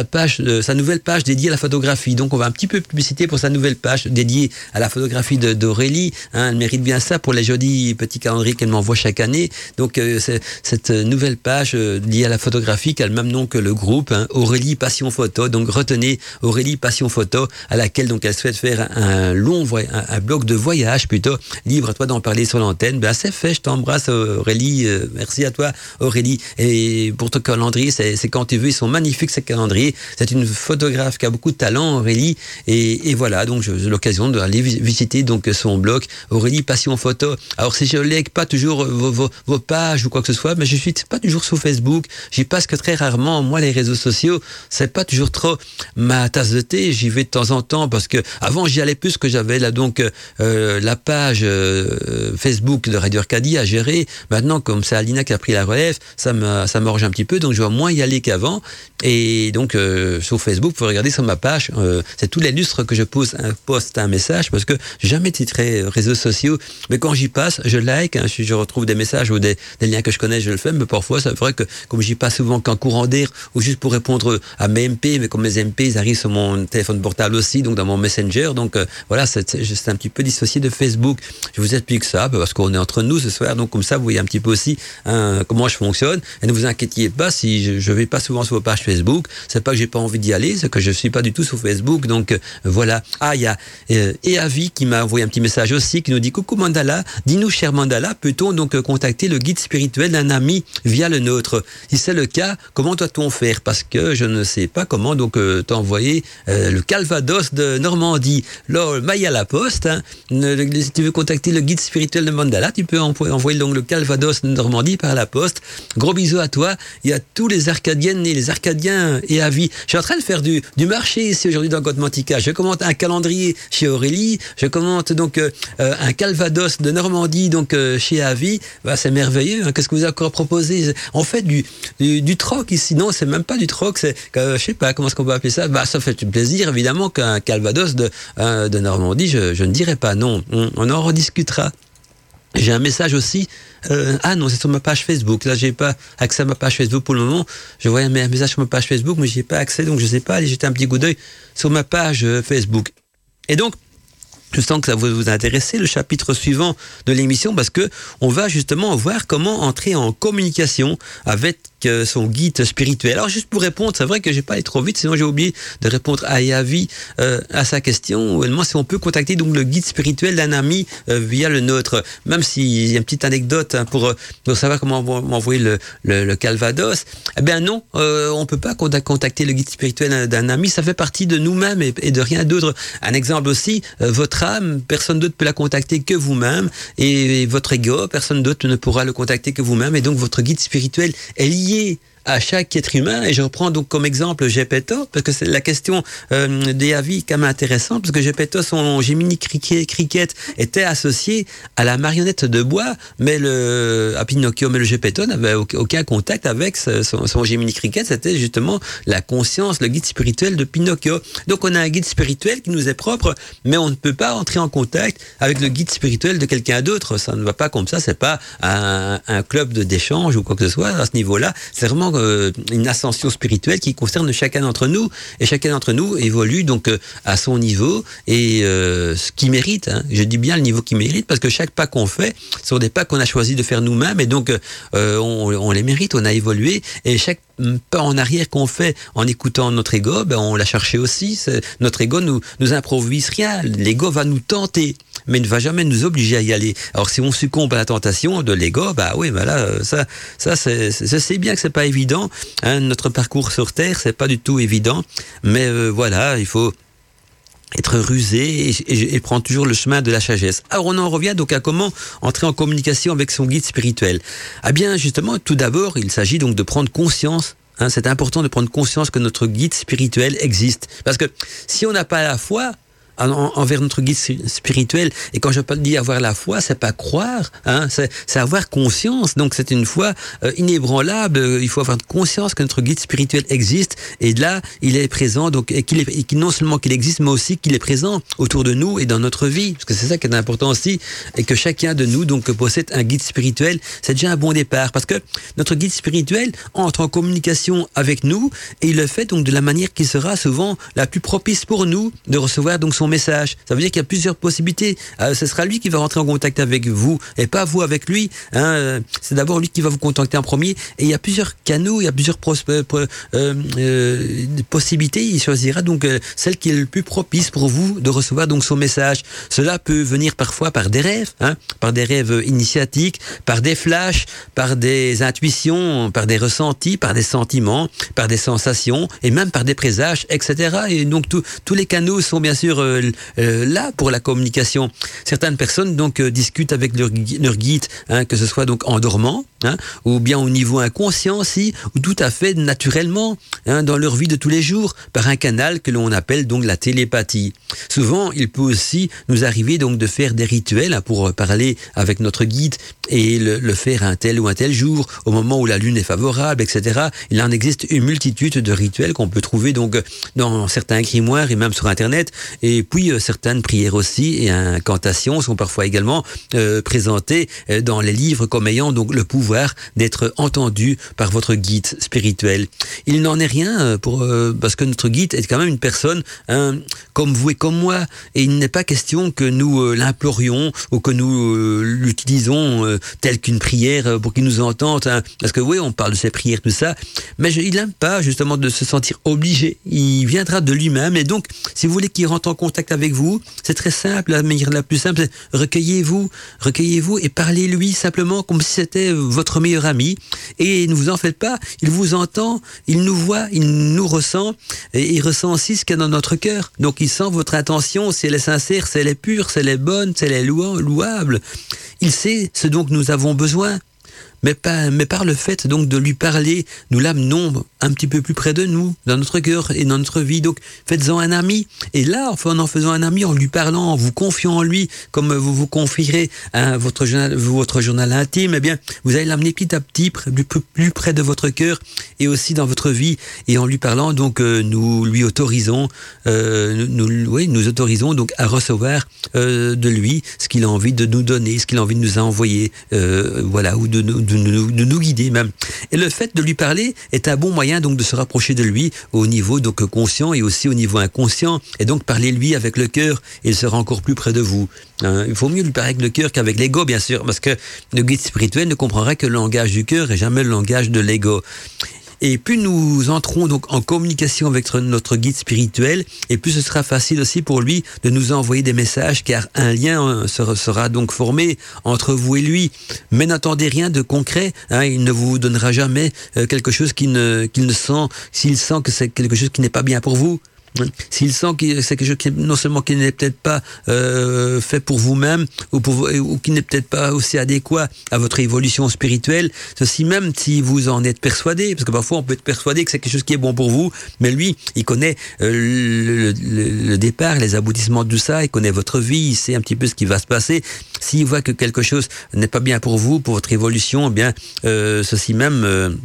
page, euh, sa nouvelle page dédiée à la photographie. Donc on va un petit peu publicité pour sa nouvelle page dédiée à la photographie d'Aurélie. Hein, elle mérite bien ça pour les jolis petits calendriers qu'elle m'envoie chaque année. Donc euh, cette nouvelle page liée à la photographie qui a le même nom que le groupe, hein, Aurélie Passion Photo. Donc retenez Aurélie Passion Photo à laquelle donc elle souhaite faire un long un, blog de voyage plutôt. Libre à toi d'en parler sur l'antenne. Ben c'est fait. Je t'embrasse Aurélie. Merci à toi Aurélie. Et pour ton calendrier, c'est quand tu veux. Ils sont magnifiques ces calendriers. C'est une photographe qui a beaucoup de talent Aurélie. Et, et voilà. Donc j'ai l'occasion d'aller vi- visiter donc son blog Aurélie Passion Photo. Alors si je lègue pas toujours vos, vos, vos pages ou quoi que ce soit, mais je suis pas toujours sur Facebook. J'y passe que très rarement. Moi les réseaux sociaux, c'est pas toujours trop ma tasse de thé. J'y vais de temps en temps parce que avant j'y allais plus que j'avais là donc euh, la page euh, Facebook de Radio Arcadie à gérer. Maintenant comme c'est Alina qui a pris la relève, ça m'orge un petit peu donc je vais moins y aller qu'avant. Et donc euh, sur Facebook, vous pouvez regarder sur ma page, euh, c'est tous les lustres que je pose un poste un message parce que jamais très euh, réseaux sociaux, mais quand j'y passe, je like, hein, je retrouve des messages ou des, des liens que je connais, je le fais, mais parfois c'est vrai que comme j'y passe souvent qu'en courant d'air ou juste pour répondre à mes MP, mais comme mes MP ils arrivent sur mon téléphone portable aussi, donc dans mon Messenger, donc voilà, c'est un petit peu dissocié de Facebook. Je vous explique ça parce qu'on est entre nous ce soir, donc comme ça vous voyez un petit peu aussi hein, comment je fonctionne. Et ne vous inquiétez pas si je, je vais pas souvent sur vos pages Facebook, c'est pas que j'ai pas envie d'y aller, c'est que je suis pas du tout sur Facebook, donc euh, voilà. Ah, il y a euh, Eavi qui m'a envoyé un petit message aussi qui nous dit coucou Mandala, dis-nous cher Mandala, peut-on donc contacter le guide spirituel d'un ami via le nôtre? Si c'est le cas, comment doit-on faire? Parce que je ne sais pas comment donc euh, t'envoyer le Calvados de Normandie. Maille à la poste. hein. Ne- si tu veux contacter le guide spirituel de Mandala, tu peux envo- envoyer donc le Calvados de Normandie par la poste. Gros bisous à toi. Y a tous les Arcadiennes et les Arcadiens et à. Je suis en train de faire du, marché ici aujourd'hui dans Côte-Mantica. Je commente un calendrier chez Aurélie. Je commente donc euh, euh, un Calvados de Normandie donc euh, chez Avi. Bah, c'est merveilleux. hein. Qu'est-ce que vous avez encore proposé? On fait du, troc ici. Non, c'est même pas du troc. C'est, euh, je sais pas comment est-ce qu'on peut appeler ça. Bah, ça fait plaisir évidemment qu'un Calvados de, Normandie. Je, je ne dirais pas non. On, on en rediscutera. J'ai un message aussi. Euh, ah non, c'est sur ma page Facebook. Là, j'ai pas accès à ma page Facebook pour le moment. Je voyais un message sur ma page Facebook, mais j'y ai pas accès, donc je sais pas. Allez jeter un petit coup d'œil sur ma page euh, Facebook. Et donc, je sens que ça va vous intéresser le chapitre suivant de l'émission parce que on va justement voir comment entrer en communication avec euh, son guide spirituel. Alors juste pour répondre, c'est vrai que j'ai pas allé trop vite, sinon j'ai oublié de répondre à Yavi euh, à sa question. Moi, si on peut contacter donc le guide spirituel d'un ami euh, via le nôtre, même s'il y a une petite anecdote hein, pour, pour savoir comment m'envoyer le, le, le, Calvados. Eh bien non, on peut pas contacter le guide spirituel d'un ami. Ça fait partie de nous-mêmes et, et, de rien d'autre. Un exemple aussi, votre âme, personne d'autre peut la contacter que vous-même et, et votre ego, personne d'autre ne pourra le contacter que vous-même. Et donc votre guide spirituel est lié lié à chaque être humain. Et je reprends donc comme exemple Gepetto, parce que c'est la question euh, des avis quand même intéressante, parce que Gepetto, son Gemini Cricket était associé à la marionnette de bois, mais le, à Pinocchio, mais le Gepetto n'avait aucun contact avec son, son Gemini Cricket, c'était justement la conscience, le guide spirituel de Pinocchio. Donc on a un guide spirituel qui nous est propre, mais on ne peut pas entrer en contact avec le guide spirituel de quelqu'un d'autre. Ça ne va pas comme ça, c'est pas un, un club d'échange ou quoi que ce soit à ce niveau-là. C'est vraiment euh, une ascension spirituelle qui concerne chacun d'entre nous et chacun d'entre nous évolue donc euh, à son niveau et euh, ce qui mérite. Hein. Je dis bien le niveau qui mérite parce que chaque pas qu'on fait sont des pas qu'on a choisi de faire nous-mêmes et donc on, on, les mérite, on a évolué et chaque pas en arrière qu'on fait en écoutant notre ego, ben on l'a cherché aussi. Notre ego nous nous improvise rien. L'ego va nous tenter, mais ne va jamais nous obliger à y aller. Alors si on succombe à la tentation de l'ego, bah oui, ben là, ça, ça c'est bien que c'est pas évident. Hein, notre parcours sur terre, c'est pas du tout évident, mais euh, voilà, il faut être rusé et, et, prendre toujours le chemin de la sagesse. Alors on en revient donc à comment entrer en communication avec son guide spirituel. Ah bien justement, tout d'abord, il s'agit donc de prendre conscience Hein, c'est important de prendre conscience que notre guide spirituel existe. Parce que si on n'a pas la foi, envers notre guide spirituel. Et quand je dis avoir la foi, c'est pas croire, hein, c'est avoir conscience. Donc c'est une foi euh, inébranlable. Il faut avoir conscience que notre guide spirituel existe. Et là, il est présent. Donc et qu'il est, non seulement qu'il existe, mais aussi qu'il est présent autour de nous et dans notre vie. Parce que c'est ça qui est important aussi, et que chacun de nous donc possède un guide spirituel. C'est déjà un bon départ, parce que notre guide spirituel entre en communication avec nous et il le fait donc de la manière qui sera souvent la plus propice pour nous de recevoir donc son message. Ça veut dire qu'il y a plusieurs possibilités. Euh, ce sera lui qui va rentrer en contact avec vous et pas vous avec lui. Hein. Euh, c'est d'abord lui qui va vous contacter en premier. Et il y a plusieurs canaux, il y a plusieurs euh, possibilités. Il choisira donc celle qui est le plus propice pour vous de recevoir donc son message. Cela peut venir parfois par des rêves, hein, par des rêves initiatiques, par des flashs, par des intuitions, par des ressentis, par des sentiments, par des sensations et même par des présages, etc. Et donc tous les canaux sont bien sûr là pour la communication. Certaines personnes donc euh, discutent avec leur, guide, hein, que ce soit donc en dormant, hein, ou bien au niveau inconscient aussi, ou tout à fait naturellement hein, dans leur vie de tous les jours par un canal que l'on appelle donc la télépathie. Souvent, il peut aussi nous arriver donc de faire des rituels pour parler avec notre guide et le, le, faire un tel ou un tel jour, au moment où la lune est favorable, etc. Il en existe une multitude de rituels qu'on peut trouver donc dans certains grimoires et même sur Internet. Et puis euh, certaines prières aussi et incantations sont parfois également euh, présentées euh, dans les livres comme ayant donc le pouvoir d'être entendu par votre guide spirituel. Il n'en est rien parce que notre guide est quand même une personne hein, comme vous et comme moi et il n'est pas question que nous l'implorions ou que nous l'utilisons tel qu'une prière pour qu'il nous entende hein. parce que oui on parle de ces prières tout ça mais il n'aime pas justement de se sentir obligé il viendra de lui-même et donc si vous voulez qu'il rentre en contact avec vous. C'est très simple la manière la plus simple recueillez-vous recueillez-vous et parlez-lui simplement comme si c'était votre meilleur ami. Et ne vous en faites pas il vous entend il nous voit il nous ressent et il ressent aussi ce qu'il y a dans notre cœur. Donc il sent votre intention si elle est sincère si elle est pure si elle est bonne si elle est louable. Il sait ce dont nous avons besoin mais, pas, mais par le fait donc de lui parler, nous l'amenons un petit peu plus près de nous, dans notre cœur et dans notre vie. Donc faites-en un ami. Et là, en en faisant un ami, en lui parlant, en vous confiant en lui, comme vous vous confierez à votre journal, votre journal intime, eh bien, vous allez l'amener petit à petit plus, près de votre cœur et aussi dans votre vie. Et en lui parlant, donc, euh, nous lui autorisons, euh, nous, oui, nous autorisons donc à recevoir euh, de lui ce qu'il a envie de nous donner, ce qu'il a envie de nous envoyer, euh, voilà, ou de nous de nous, de nous guider même. Et le fait de lui parler est un bon moyen donc de se rapprocher de lui au niveau donc conscient et aussi au niveau inconscient. Et donc parler lui avec le cœur, il sera encore plus près de vous. Hein. il faut mieux lui parler avec le cœur qu'avec l'ego, bien sûr, parce que le guide spirituel ne comprendra que le langage du cœur et jamais le langage de l'ego. Et plus nous entrons donc en communication avec notre guide spirituel, et plus ce sera facile aussi pour lui de nous envoyer des messages, car un lien euh, sera, donc formé entre vous et lui. Mais n'attendez rien de concret. Hein, il ne vous donnera jamais euh, quelque chose qu'il ne, qu'il ne sent, s'il sent que c'est quelque chose qui n'est pas bien pour vous. S'il sent que c'est quelque chose qui, non seulement qui n'est peut-être pas euh, fait pour vous-même ou, qui n'est peut-être pas aussi adéquat à votre évolution spirituelle, ceci même si vous en êtes persuadé, parce que parfois on peut être persuadé que c'est quelque chose qui est bon pour vous, mais lui, il connaît euh, le, départ, les aboutissements de tout ça, il connaît votre vie, il sait un petit peu ce qui va se passer. S'il voit que quelque chose n'est pas bien pour vous, pour votre évolution, eh bien euh, ceci même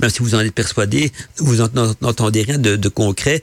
même si vous en êtes persuadé, vous n'entendez rien de concret,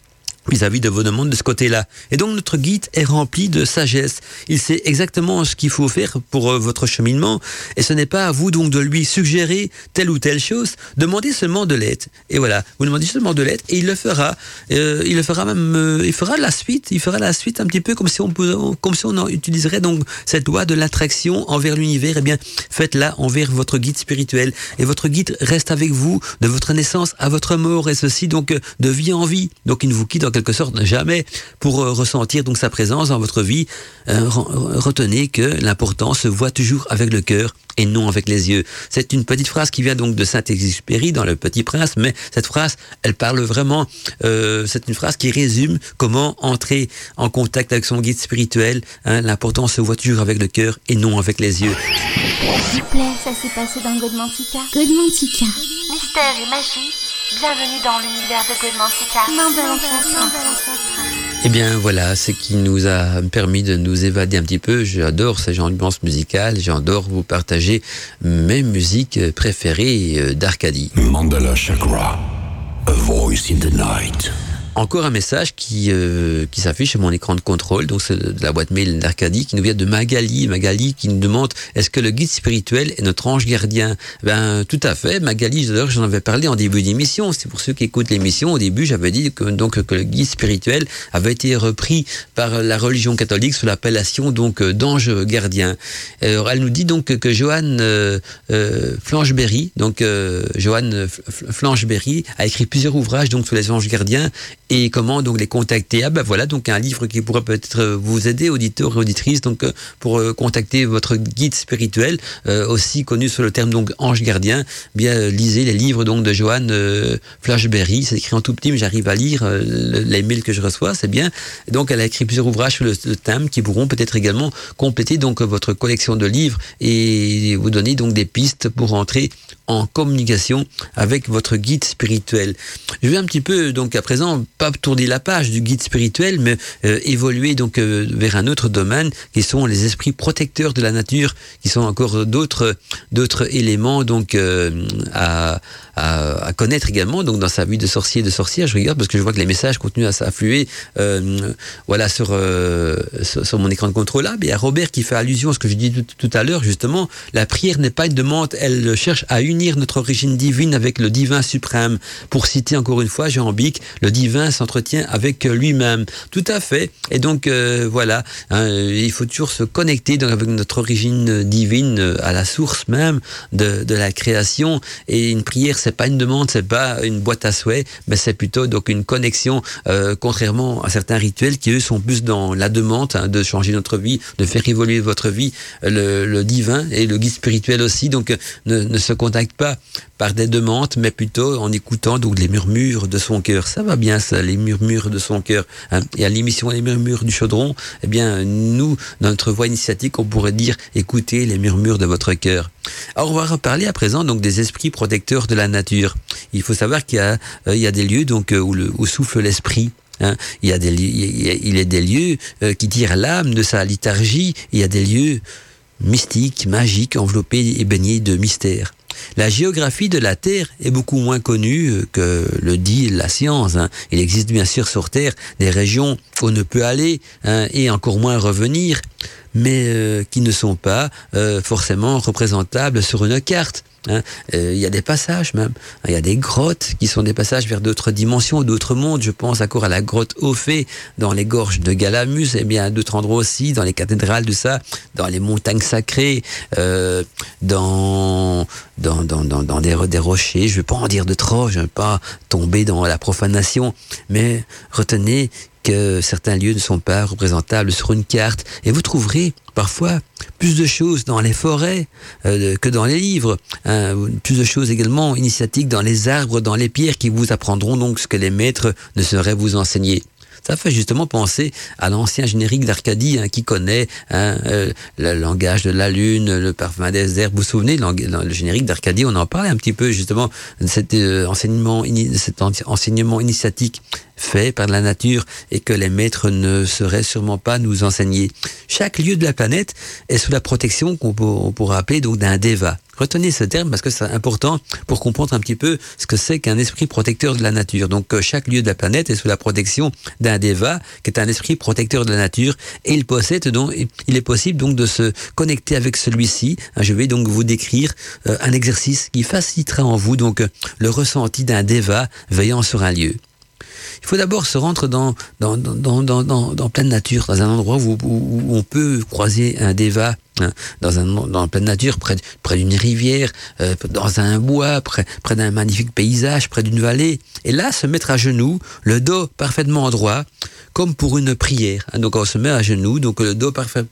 vis-à-vis de vos demandes de ce côté-là. Et donc notre guide est rempli de sagesse. Il sait exactement ce qu'il faut faire pour euh, votre cheminement et ce n'est pas à vous donc de lui suggérer telle ou telle chose. Demandez seulement de l'aide. Et voilà, vous demandez seulement de l'aide et il le fera. Euh, il le fera même, euh, il fera la suite. Il fera la suite un petit peu comme si on comme si on utiliserait donc cette loi de l'attraction envers l'univers. Eh bien, faites-la envers votre guide spirituel et votre guide reste avec vous de votre naissance à votre mort et ceci donc de vie en vie. Donc il ne vous quitte quelque sorte jamais pour euh, ressentir donc sa présence dans votre vie. Euh, retenez que l'important se voit toujours avec le cœur et non avec les yeux. C'est une petite phrase qui vient donc de Saint-Exupéry dans Le Petit Prince, mais cette phrase, elle parle vraiment, euh, c'est une phrase qui résume comment entrer en contact avec son guide spirituel. Hein, l'important se voit toujours avec le cœur et non avec les yeux. S'il vous plaît, ça s'est passé dans Godmantica. Godmantica. Mystère et magie Bienvenue dans l'univers de Godmantica. Eh bien voilà, ce qui nous a permis de nous évader un petit peu. J'adore ce genre d'ambiance musicale, j'adore vous partager mes musiques préférées euh, d'Arcadie. Mandala Chakra, a voice in the night encore un message qui, euh, qui s'affiche sur mon écran de contrôle, donc c'est de la boîte mail d'Arcadie, qui nous vient de Magali. Magali qui nous demande est-ce que le guide spirituel est notre ange gardien? Ben tout à fait. Magali, j'en avais parlé en début d'émission. C'est pour ceux qui écoutent l'émission. Au début, j'avais dit que donc que le guide spirituel avait été repris par la religion catholique sous l'appellation donc d'ange gardien. Alors, elle nous dit donc que Johanne euh, euh Flangeberry, donc euh, Johanne Flangeberry, a écrit plusieurs ouvrages donc sur les anges gardiens et comment donc les contacter? Ah ben voilà donc un livre qui pourrait peut-être vous aider, auditeurs et auditrices, donc euh, pour euh, contacter votre guide spirituel, euh, aussi connu sous le terme donc ange gardien. Bien lisez les livres donc de Joanne Flashberry, c'est écrit en tout petit, mais j'arrive à lire les mails que je reçois, c'est bien. Donc elle a écrit plusieurs ouvrages sur le, thème qui pourront peut-être également compléter donc votre collection de livres et vous donner donc des pistes pour entrer en communication avec votre guide spirituel. Je vais un petit peu donc à présent pas tourner la page du guide spirituel, mais euh, évoluer donc euh, vers un autre domaine qui sont les esprits protecteurs de la nature, qui sont encore d'autres d'autres éléments donc euh, à, à, à, connaître également. Donc dans sa vie de sorcier et de sorcière, je regarde parce que je vois que les messages continuent à s'affluer. voilà sur, sur, mon écran de contrôle là. Il y a Robert qui fait allusion à ce que je dis tout, tout à l'heure justement. La prière n'est pas une demande, elle cherche à unir notre origine divine avec le divin suprême. Pour citer encore une fois Jean Bic, le divin s'entretient avec lui-même. Tout à fait. Et donc euh, voilà, hein, il faut toujours se connecter donc, avec notre origine divine euh, à la source même de, de la création. Et une prière, c'est pas une demande, c'est pas une boîte à souhaits, mais c'est plutôt donc une connexion. Euh, contrairement à certains rituels qui eux sont plus dans la demande hein, de changer notre vie, de faire évoluer votre vie. Le, divin et le guide spirituel aussi donc ne, ne se contactent pas par des demandes, mais plutôt en écoutant donc les murmures de son cœur. Ça va bien ça, les murmures de son cœur. Hein. Et à l'émission Les murmures du chaudron, eh bien nous, dans notre voix initiatique, on pourrait dire écoutez les murmures de votre cœur. Alors on va reparler à présent donc des esprits protecteurs de la nature. Il faut savoir qu'il y a, euh, il des lieux donc euh, où, le, où souffle l'esprit. Hein. Il y a des il y a des lieux euh, qui tirent l'âme de sa léthargie. Il y a des lieux mystiques, magiques, enveloppés et baignés de mystères. La géographie de la Terre est beaucoup moins connue euh, que le dit la science. Hein. Il existe bien sûr sur Terre des régions où on ne peut aller hein, et encore moins revenir. mais qui ne sont pas forcément représentables sur une carte. Hein. Euh, il y a des passages même. Il y a des grottes qui sont des passages vers d'autres dimensions, d'autres mondes. Je pense encore à la grotte Ophé dans les gorges de Galamus, et bien d'autres endroits aussi, dans les cathédrales de ça, dans les montagnes sacrées, euh, dans, dans, dans, dans, des, des, rochers. Je ne vais pas en dire de trop, je ne vais pas tomber dans la profanation, mais retenez que certains lieux ne sont pas représentables sur une carte. Et vous trouverez parfois plus de choses dans les forêts euh, que dans les livres. Hein. plus de choses également initiatiques dans les arbres, dans les pierres qui vous apprendront donc ce que les maîtres ne sauraient vous enseigner. Ça fait justement penser à l'ancien générique d'Arcadie hein, qui connaît hein, euh, le langage de la lune, le parfum des herbes. Vous vous souvenez, le, générique d'Arcadie, on en parlait un petit peu justement de cet, euh, enseignement, cet enseignement initiatique fait par la nature et que les maîtres ne sauraient sûrement pas nous enseigner. Chaque lieu de la planète est sous la protection qu'on pourrait appeler donc d'un deva. Retenez ce terme parce que c'est important pour comprendre un petit peu ce que c'est qu'un esprit protecteur de la nature. Donc euh, chaque lieu de la planète est sous la protection d'un deva, qui est un esprit protecteur de la nature, et il possède donc, il est possible donc de se connecter avec celui-ci. Je vais donc vous décrire euh, un exercice qui facilitera en vous donc le ressenti d'un deva veillant sur un lieu. Il faut d'abord se rendre dans, dans, dans, dans, dans, pleine nature, dans un endroit où, où, on peut croiser un deva hein, dans, un, dans pleine nature, près, près d'une rivière, euh, dans un bois, près, près d'un magnifique paysage, près d'une vallée. Et là, se mettre à genoux, le dos parfaitement droit, comme pour une prière. Hein, donc on se met à genoux, donc le dos parfait,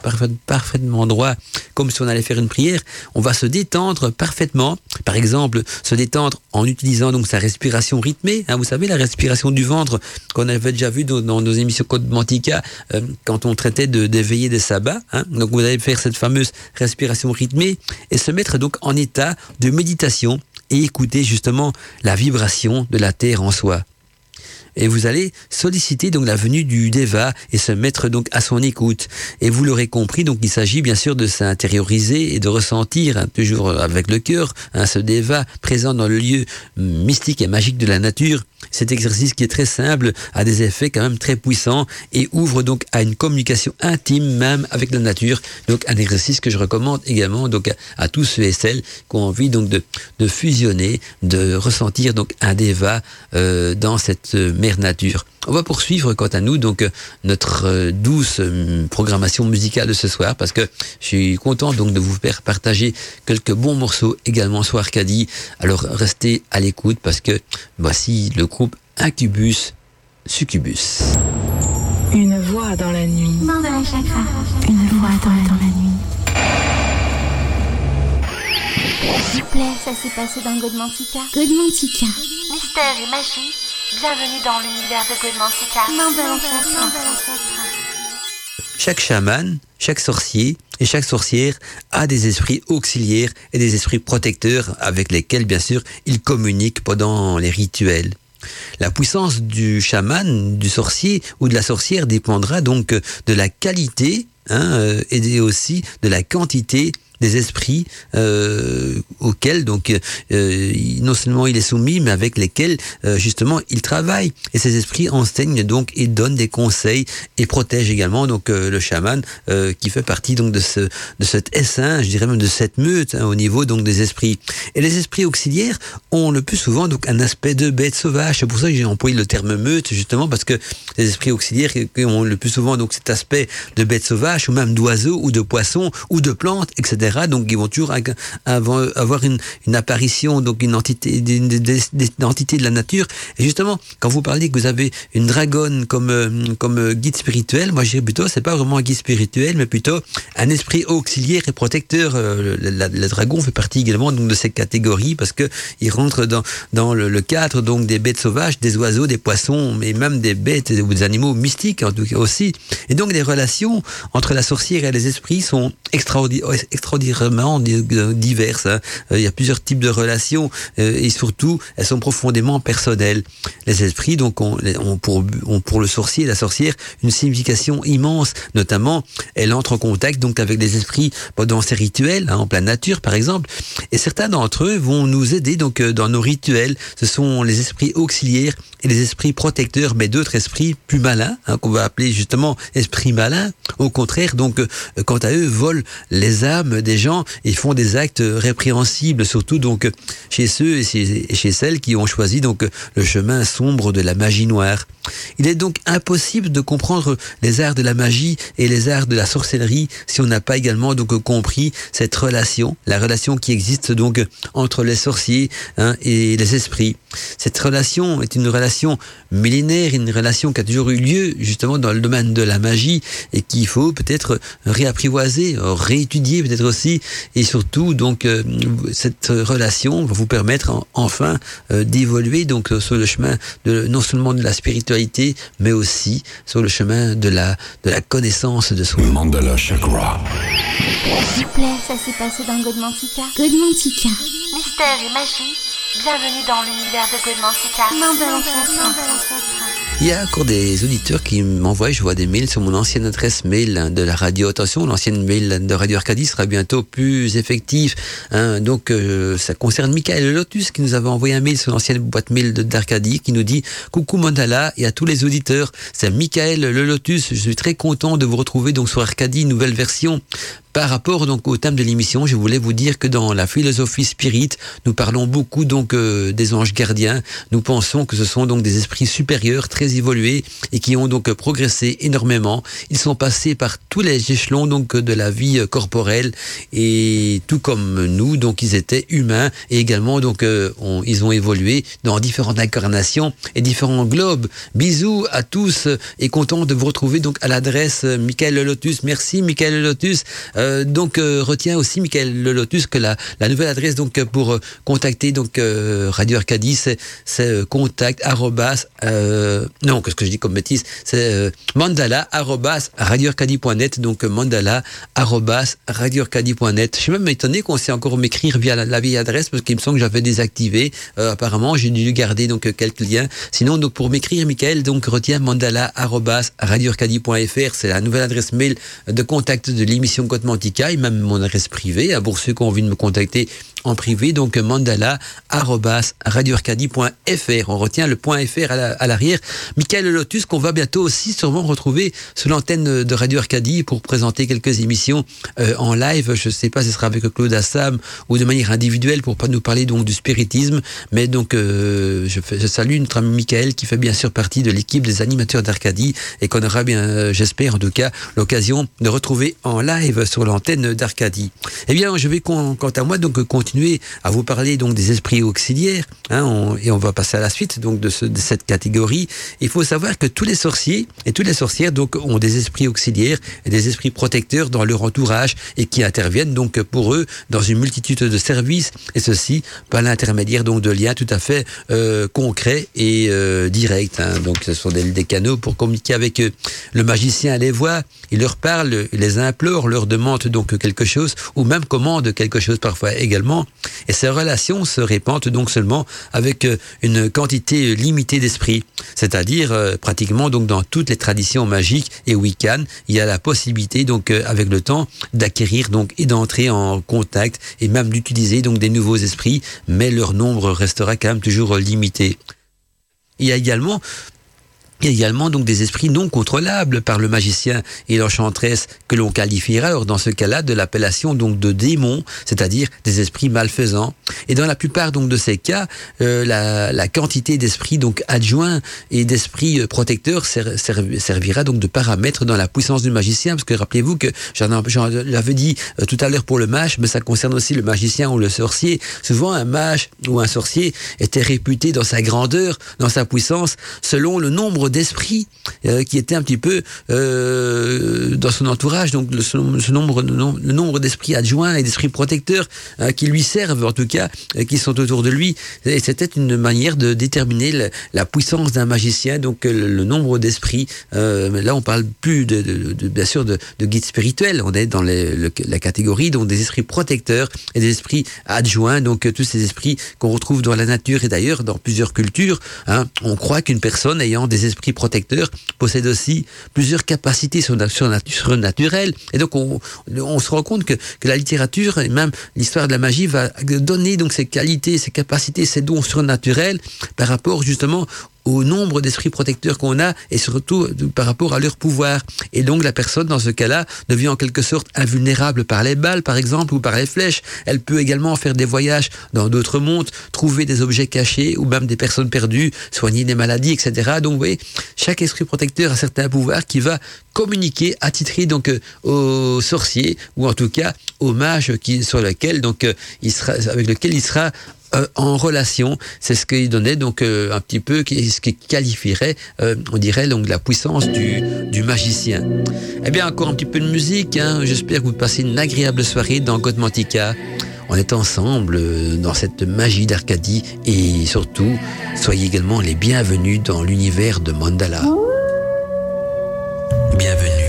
parfaitement droit, comme si on allait faire une prière. On va se détendre parfaitement. Par exemple, se détendre en utilisant donc sa respiration rythmée. Hein, vous savez, la respiration du ventre qu'on avait déjà vu dans, nos émissions Code Mantica euh, quand on traitait de d'éveiller des sabbats. Hein. Donc vous allez faire cette fameuse respiration rythmée et se mettre donc en état de méditation et écouter justement la vibration de la terre en soi et vous allez solliciter donc la venue du Deva et se mettre donc à son écoute. Et vous l'aurez compris, donc il s'agit bien sûr de s'intérioriser et de ressentir hein, toujours avec le cœur hein, ce Deva présent dans le lieu mystique et magique de la nature. Cet exercice qui est très simple a des effets quand même très puissants et ouvre donc à une communication intime même avec la nature. Donc un exercice que je recommande également donc à, tous ceux et celles qui ont envie donc de, fusionner, de ressentir donc un Deva euh, dans cette mère nature. On va poursuivre quant à nous donc euh, notre euh, douce euh, programmation musicale de ce soir parce que je suis content donc de vous faire partager quelques bons morceaux également sur Arcadie. Alors restez à l'écoute parce que voici le groupe Incubus Succubus. Une voix dans la nuit. Une voix dans la nuit. S'il vous plaît, ça s'est passé dans Godmantica. Godmantica. Mystère et magie Bienvenue dans l'univers de Godmantica. Chaque chaman, chaque sorcier et chaque sorcière a des esprits auxiliaires et des esprits protecteurs avec lesquels, bien sûr, il communique pendant les rituels. La puissance du chaman, du sorcier ou de la sorcière dépendra donc de la qualité hein, et aussi de la quantité des esprits euh, auxquels donc euh, non seulement il est soumis, mais avec lesquels euh, justement il travaille. Et ces esprits enseignent donc et donnent des conseils et protègent également donc le chaman qui fait partie donc de ce de cet essaim, je dirais même de cette meute hein, au niveau donc des esprits. Et les esprits auxiliaires ont le plus souvent donc un aspect de bête sauvage. C'est pour ça que j'ai employé le terme meute justement parce que les esprits auxiliaires ont le plus souvent donc cet aspect de bête sauvage ou même d'oiseaux ou de poissons ou de plantes, etc donc ils vont toujours avoir une, apparition, donc une entité, d'entité de la nature. Et justement, quand vous parlez que vous avez une dragonne comme, euh, comme guide spirituel, moi je dirais plutôt, c'est pas vraiment un guide spirituel, mais plutôt un esprit auxiliaire et protecteur. Euh, le, dragon fait partie également donc, de cette catégorie parce que il rentre dans, dans le, cadre donc des bêtes sauvages, des oiseaux, des poissons, mais même des bêtes ou des animaux mystiques en tout cas aussi. Et donc les relations entre la sorcière et les esprits sont extraordinaires diverses. Hein. Euh, il y a plusieurs types de relations euh, et surtout, elles sont profondément personnelles. Les esprits, donc, ont, pour, le sorcier et la sorcière une signification immense. Notamment, elle entre en contact donc avec des esprits pendant ses rituels, hein, en pleine nature, par exemple. Et certains d'entre eux vont nous aider donc euh, dans nos rituels. Ce sont les esprits auxiliaires et les esprits protecteurs, mais d'autres esprits plus malins, hein, qu'on va appeler justement esprits malins, au, contraire, donc, quant à eux, volent les âmes des gens et font des actes répréhensibles, surtout donc chez ceux et chez, celles qui ont choisi donc le chemin sombre de la magie noire. Il est donc impossible de comprendre les arts de la magie et les arts de la sorcellerie si on n'a pas également donc compris cette relation, la relation qui existe donc entre les sorciers hein, et les esprits. Cette relation est une relation millénaire, une relation qui a toujours eu lieu justement dans le domaine de la magie et qu'il faut peut-être réapprivoiser, réétudier peut-être et surtout donc euh, cette relation va vous permettre enfin euh, d'évoluer donc sur le chemin de non seulement de la spiritualité mais aussi sur le chemin de la de la connaissance de soi. Mandala Chakra. S'il vous plaît, ça s'est passé dans Godmantica. Godmantica. Mystère et magie, bienvenue dans l'univers de Godmantica. Mandala Chakra. Il y a encore des auditeurs qui m'envoient, je vois des mails sur mon ancienne adresse mail de la radio. Attention, l'ancienne mail de Radio Arcadie sera bientôt plus effective. Hein. Donc, euh, ça concerne Michael Lotus qui nous avait envoyé un mail sur l'ancienne boîte mail d'Arcadie qui nous dit Coucou Mandala et à tous les auditeurs. C'est Michael Le Lotus. Je suis très content de vous retrouver donc sur Arcadie, nouvelle version. Par rapport donc au thème de l'émission, je voulais vous dire que dans la philosophie spirit, nous parlons beaucoup donc euh, des anges gardiens. Nous pensons que ce sont donc des esprits supérieurs très évolués et qui ont donc progressé énormément. Ils sont passés par tous les échelons donc de la vie corporelle et tout comme nous, donc ils étaient humains et également donc euh, ils ont évolué dans différentes incarnations et différents globes. Bisous à tous et content de vous retrouver donc à l'adresse Michael Lotus. Merci Michael Lotus. Euh, donc euh, retiens aussi Michael Le Lotus que la, nouvelle adresse donc pour euh, contacter donc Radio Arcadie c'est contact arrobas non qu'est-ce que je dis comme bêtise? C'est mandala arrobas radioarcadie.net donc mandala arrobas radioarcadie.net je suis même étonné qu'on sait encore m'écrire via la, vieille adresse parce qu'il me semble que j'avais désactivé. Apparemment j'ai dû garder donc quelques liens. Sinon donc pour m'écrire Michael donc retiens mandala arrobas radioarcadie.fr c'est la nouvelle adresse mail de contact de l'émission Côte et même mon adresse privée, hein, pour ceux qui ont envie de me contacter en privé, donc mandala On retient le point .fr à l'arrière. Michael Lotus, qu'on va bientôt aussi sûrement retrouver sur l'antenne de Radio Arcadie pour présenter quelques émissions euh, en live. Je ne sais pas si ce sera avec Claude Assam ou de manière individuelle pour pas nous parler donc du spiritisme. Mais donc, euh, je, je, salue notre ami Michael qui fait bien sûr partie de l'équipe des animateurs d'Arcadie et qu'on aura bien, euh, j'espère en tout cas, l'occasion de retrouver en live sur l'antenne d'Arcadie. Eh bien, je vais quant à moi donc continuer à vous parler donc des esprits auxiliaires, hein, et on va passer à la suite donc de, cette catégorie. Il faut savoir que tous les sorciers et toutes les sorcières donc ont des esprits auxiliaires et des esprits protecteurs dans leur entourage et qui interviennent donc pour eux dans une multitude de services et ceci par l'intermédiaire donc de liens tout à fait euh, concrets et euh, directs. Hein. Donc ce sont des, des, canaux pour communiquer avec eux. Le magicien les voit, il leur parle, il les implore, leur demande donc quelque chose, ou même commande quelque chose parfois également. Et ces relations se répandent donc seulement avec euh, une quantité limitée d'esprit. C'est-à-dire, euh, pratiquement donc dans toutes les traditions magiques et wiccan, il y a la possibilité donc euh, avec le temps d'acquérir donc et d'entrer en contact et même d'utiliser donc des nouveaux esprits, mais leur nombre restera quand même toujours limité. Il y a également il y a également donc des esprits non contrôlables par le magicien et l'enchanteresse que l'on qualifiera alors dans ce cas-là de l'appellation donc de démons, c'est-à-dire des esprits malfaisants. Et dans la plupart donc de ces cas, euh, la, la, quantité d'esprits donc adjoints et d'esprits euh, protecteurs servira donc de paramètre dans la puissance du magicien, parce que rappelez-vous que j'en l'avais dit euh, tout à l'heure pour le mage, mais ça concerne aussi le magicien ou le sorcier. Souvent un mage ou un sorcier était réputé dans sa grandeur, dans sa puissance, selon le nombre d'esprit euh, qui était un petit peu euh, dans son entourage, donc le, ce nombre, le nombre d'esprits adjoints et d'esprits protecteurs euh, qui lui servent, en tout cas, qui sont autour de lui. Et c'était une manière de déterminer la puissance d'un magicien, donc le, nombre d'esprits. là, on parle plus de, bien sûr de, de guides spirituels. On est dans la catégorie donc des esprits protecteurs et des esprits adjoints, donc tous ces esprits qu'on retrouve dans la nature et d'ailleurs dans plusieurs cultures. Hein, on croit qu'une personne ayant des esprits protecteur possède aussi plusieurs capacités surnaturelles. Et donc, on, se rend compte que, la littérature et même l'histoire de la magie va donner donc ces qualités, ces capacités, ces dons surnaturels par rapport justement au nombre d'esprits protecteurs qu'on a et surtout par rapport à leur pouvoir. Et donc la personne dans ce cas-là devient en quelque sorte invulnérable par les balles par exemple ou par les flèches. Elle peut également faire des voyages dans d'autres mondes, trouver des objets cachés ou même des personnes perdues, soigner des maladies, etc. Donc vous voyez, chaque esprit protecteur a certains pouvoirs qui va communiquer, attitrer donc euh, aux sorciers ou en tout cas aux mages qui, sur lequel donc euh, il sera, avec lequel il sera euh, en relation. C'est ce qu'il donnait donc euh, un petit peu, ce qui qualifierait, euh, on dirait donc la puissance du, du magicien. Eh bien, encore un petit peu de musique. Hein. J'espère que vous passez une agréable soirée dans Godmantica. On est ensemble dans cette magie d'Arcadie et surtout, soyez également les bienvenus dans l'univers de Mandala. Bienvenue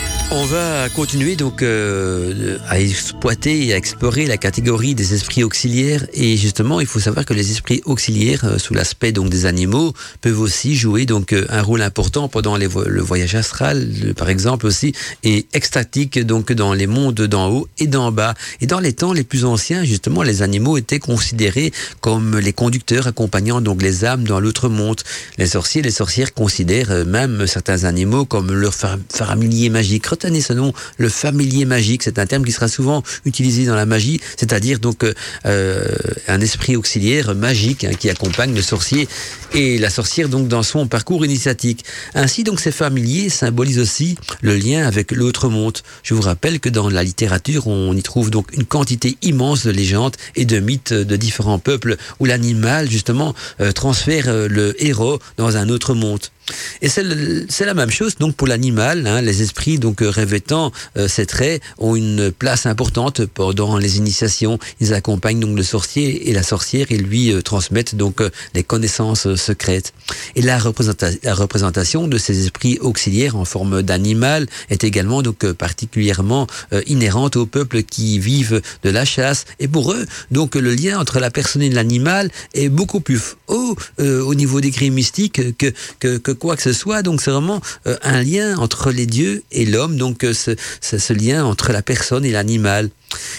On va continuer donc euh, à exploiter et à explorer la catégorie des esprits auxiliaires. Et justement il faut savoir que les esprits auxiliaires euh, sous l'aspect donc des animaux peuvent aussi jouer donc euh, un rôle important pendant le voyage astral par exemple aussi et extatique donc dans les mondes d'en haut et d'en bas. Et dans les temps les plus anciens justement les animaux étaient considérés comme les conducteurs accompagnant donc les âmes dans l'autre monde. Les sorciers les sorcières considèrent euh, même certains animaux comme leur fa- familier magique retenez ce nom, le familier magique. C'est un terme qui sera souvent utilisé dans la magie, c'est-à-dire donc euh, un esprit auxiliaire magique hein, qui accompagne le sorcier et la sorcière donc dans son parcours initiatique. Ainsi donc ces familiers symbolisent aussi le lien avec l'autre monde. Je vous rappelle que dans la littérature on y trouve donc une quantité immense de légendes et de mythes de différents peuples où l'animal justement euh, transfère euh, le héros dans un autre monde. Et c'est la même chose donc pour l'animal. hein. les esprits donc euh, revêtant euh, ces traits ont une place importante pendant les initiations. Ils accompagnent donc le sorcier et la sorcière et lui euh, transmettent donc euh, des connaissances euh, secrètes. Et la, représenta- la représentation de ces esprits auxiliaires en forme d'animal est également donc euh, particulièrement euh, inhérente aux peuples qui vivent de la chasse. Et pour eux, donc le lien entre la personne et l'animal est beaucoup plus haut euh, au niveau des grilles mystiques que, que, quoi que ce soit. Donc c'est vraiment euh, un lien entre les dieux et l'homme. Donc euh, ce, ce, ce lien entre la personne et l'animal.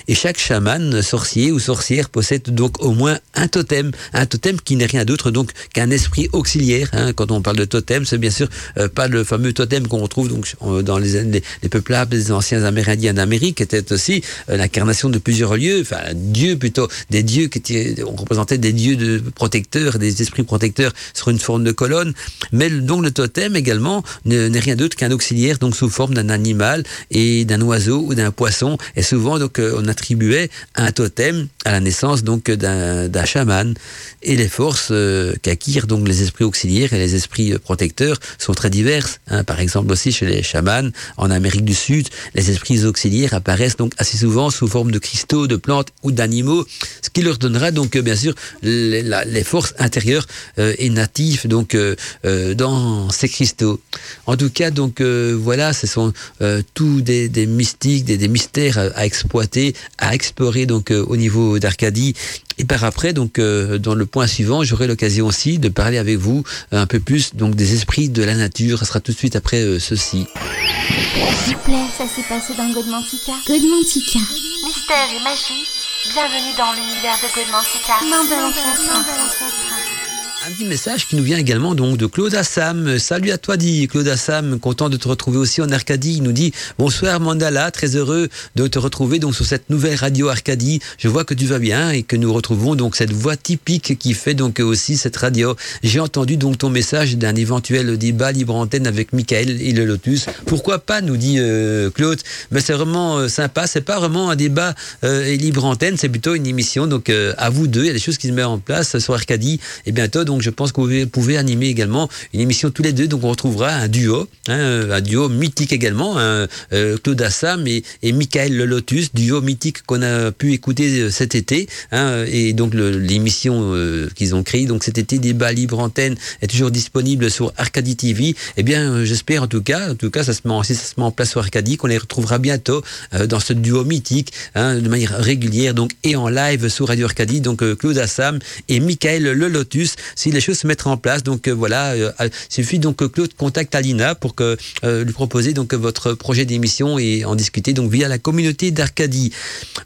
Et chaque chaman, sorcier ou sorcière possède donc au moins un totem, un totem qui n'est rien d'autre donc qu'un esprit auxiliaire. hein. Quand on parle de totem, c'est bien sûr euh, pas le fameux totem qu'on retrouve donc euh, dans les, les, les peuplades des anciens Amérindiens d'Amérique, qui était aussi l'incarnation de plusieurs lieux, enfin dieux plutôt, des dieux qui étaient, on représentait des dieux de protecteurs, des esprits protecteurs sur une forme de colonne. Mais donc le totem également ne- n'est rien d'autre qu'un auxiliaire donc sous forme d'un animal et d'un oiseau ou d'un poisson. Et souvent donc euh, on attribuait un totem à la naissance donc d'un chaman. Et les forces euh, qu'acquirent donc les esprits auxiliaires et les esprits euh, protecteurs sont très diverses. hein. Par exemple aussi chez les chamans en Amérique du Sud, les esprits auxiliaires apparaissent donc assez souvent sous forme de cristaux, de plantes ou d'animaux, ce qui leur donnera donc euh, bien sûr les, forces intérieures et natives donc dans ces cristaux. En tout cas donc voilà, ce sont euh, tous des, des mystiques, des, des mystères à, à exploiter, à explorer donc euh, au niveau d'Arcadie. Et par après, donc euh, dans le point suivant, j'aurai l'occasion aussi de parler avec vous un peu plus donc des esprits de la nature. Ça sera tout de suite après euh, ceci. S'il vous plaît, ça s'est passé dans Godmantica. Godmantica. Mystère et magie, bienvenue dans l'univers de Godmantica. Mandala ancêtre. Un petit message qui nous vient également donc de Claude Assam. Salut à toi, dit Claude Assam. Content de te retrouver aussi en Arcadie. Il nous dit bonsoir Mandala, très heureux de te retrouver donc sur cette nouvelle radio Arcadie. Je vois que tu vas bien et que nous retrouvons donc cette voix typique qui fait donc aussi cette radio. J'ai entendu donc ton message d'un éventuel débat libre antenne avec Michael et le Lotus. Pourquoi pas, nous dit euh, Claude. Mais c'est vraiment euh, sympa. C'est pas vraiment un débat euh, libre antenne, c'est plutôt une émission. Donc euh, à vous deux, il y a des choses qui se mettent en place sur Arcadie. Et bientôt, donc je pense que vous pouvez, animer également une émission tous les deux. Donc on retrouvera un duo, hein, euh, un duo mythique également, hein, euh, Claude Assam et, Michael Le Lotus, duo mythique qu'on a pu écouter euh, cet été. hein, et donc l'émission qu'ils ont créée, donc cet été débat libre antenne est toujours disponible sur Arcadie TV. Eh bien, j'espère en tout cas, en tout cas, ça se met si ça se met en place sur Arcadie, qu'on les retrouvera bientôt dans ce duo mythique, de manière régulière, donc et en live sur Radio Arcadie. Donc Claude Assam et Michael Le Lotus si les choses se mettent en place. Donc voilà, il suffit donc que Claude contacte Alina pour que lui proposer donc votre projet d'émission et en discuter donc via la communauté d'Arcadie.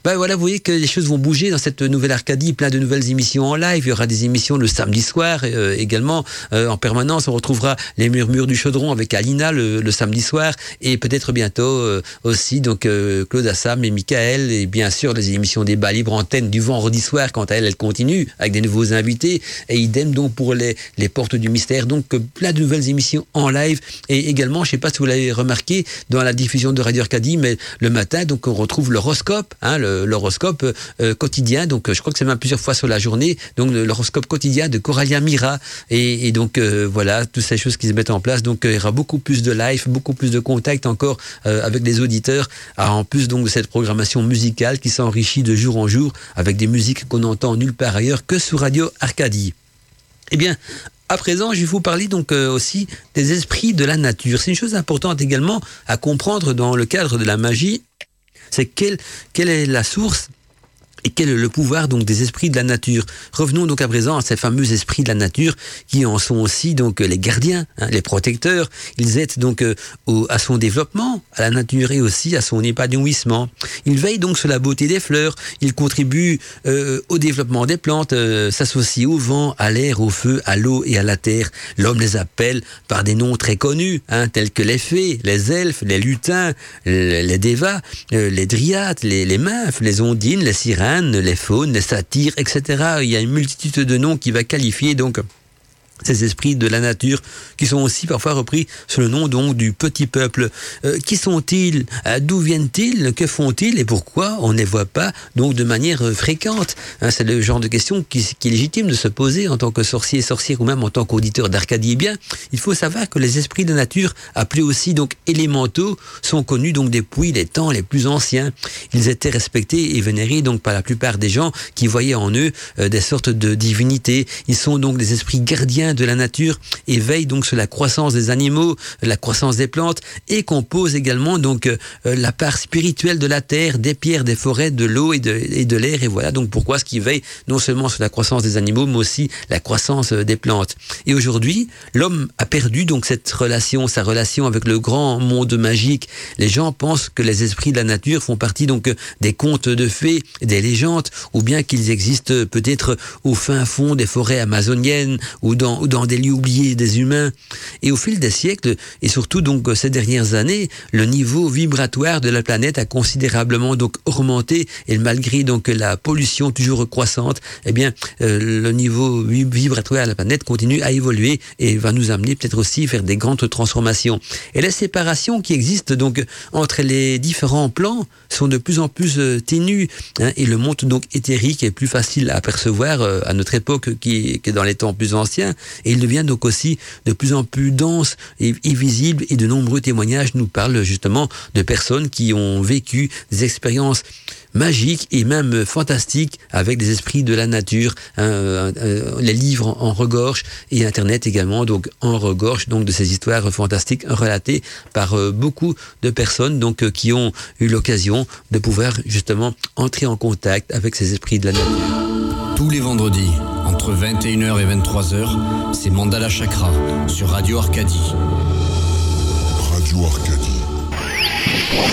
Ben voilà, vous voyez que les choses vont bouger dans cette nouvelle Arcadie, plein de nouvelles émissions en live. Il y aura des émissions le samedi soir également en permanence. On retrouvera les murmures du chaudron avec Alina le, samedi soir et peut-être bientôt aussi donc Claude Assam et Michael et bien sûr les émissions débat libre antenne du vendredi soir quant à elle elle continue avec des nouveaux invités et idem donc pour les, les portes du mystère. Donc plein de nouvelles émissions en live. Et également je sais pas si vous l'avez remarqué dans la diffusion de Radio Arcadie mais le matin donc on retrouve l'horoscope hein, l'horoscope euh, quotidien. Donc je crois que c'est même plusieurs fois sur la journée. Donc l'horoscope quotidien de Coralia Mira. Et, donc euh, voilà toutes ces choses qui se mettent en place. Donc euh, il y aura beaucoup plus de live beaucoup plus de contact encore avec les auditeurs. En plus donc de cette programmation musicale qui s'enrichit de jour en jour avec des musiques qu'on entend nulle part ailleurs que sur Radio Arcadie. Eh bien, à présent, je vais vous parler donc euh, aussi des esprits de la nature. C'est une chose importante également à comprendre dans le cadre de la magie. C'est quelle, quelle est la source et quel est le pouvoir donc des esprits de la nature? Revenons donc à présent à ces fameux esprits de la nature qui en sont aussi donc les gardiens, hein, les protecteurs. Ils aident donc euh, à son développement, à la nature et aussi à son épanouissement. Ils veillent donc sur la beauté des fleurs. Ils contribuent euh, au développement des plantes, euh, s'associent au vent, à l'air, au feu, à l'eau et à la terre. L'homme les appelle par des noms très connus, hein, tels que les fées, les elfes, les lutins, les, dévas, les dryades, les, les les ondines, les sirènes les faunes, les satyres, etc. Il y a une multitude de noms qui va qualifier donc ces esprits de la nature qui sont aussi parfois repris sous le nom donc du petit peuple. Euh, qui sont-ils? Euh, D'où viennent-ils? Que font-ils? Et pourquoi on ne les voit pas donc de manière euh, fréquente? Hein, C'est le genre de question qui, est légitime de se poser en tant que sorcier, sorcière ou même en tant qu'auditeur d'Arcadie. Eh bien, il faut savoir que les esprits de nature, appelés aussi donc élémentaux, sont connus donc depuis les temps les plus anciens. Ils étaient respectés et vénérés donc par la plupart des gens qui voyaient en eux des sortes de divinités. Ils sont donc des esprits gardiens de la nature et veille donc sur la croissance des animaux, la croissance des plantes et compose également donc euh, la part spirituelle de la terre, des pierres, des forêts, de l'eau et de, et de l'air. Et voilà donc pourquoi ce qui veille non seulement sur la croissance des animaux, mais aussi la croissance euh, des plantes. Et aujourd'hui, l'homme a perdu donc cette relation, sa relation avec le grand monde magique. Les gens pensent que les esprits de la nature font partie donc des contes de fées, des légendes, ou bien qu'ils existent peut-être au fin fond des forêts amazoniennes ou dans ou dans des lieux oubliés des humains. Et au fil des siècles, et surtout donc ces dernières années, le niveau vibratoire de la planète a considérablement donc augmenté. Et malgré donc la pollution toujours croissante, eh bien euh, le niveau vibratoire de la planète continue à évoluer et va nous amener peut-être aussi vers des grandes transformations. Et les séparations qui existent donc entre les différents plans sont de plus en plus euh, ténues hein, et le monde donc éthérique est plus facile à percevoir euh, à notre époque qui, que dans les temps plus anciens et il devient donc aussi de plus en plus dense et, visible et de nombreux témoignages nous parlent justement de personnes qui ont vécu des expériences magiques et même fantastiques avec des esprits de la nature. Hein, euh, euh, les livres en regorge et Internet également donc en regorge donc de ces histoires fantastiques relatées par euh, beaucoup de personnes donc qui ont eu l'occasion de pouvoir justement entrer en contact avec ces esprits de la nature. Tous les vendredis entre 21h et 23h, c'est Mandala Chakra sur Radio Arcadie. Radio Arcadie.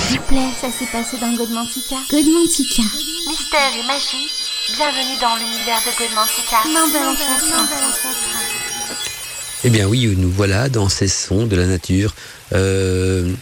S'il vous plaît, ça s'est passé dans Godmantica. Godmantica. Mystère et magie, bienvenue dans l'univers de Godmantica. Mandala Chakra. Eh bien oui, nous voilà dans ces sons de la nature. Euh,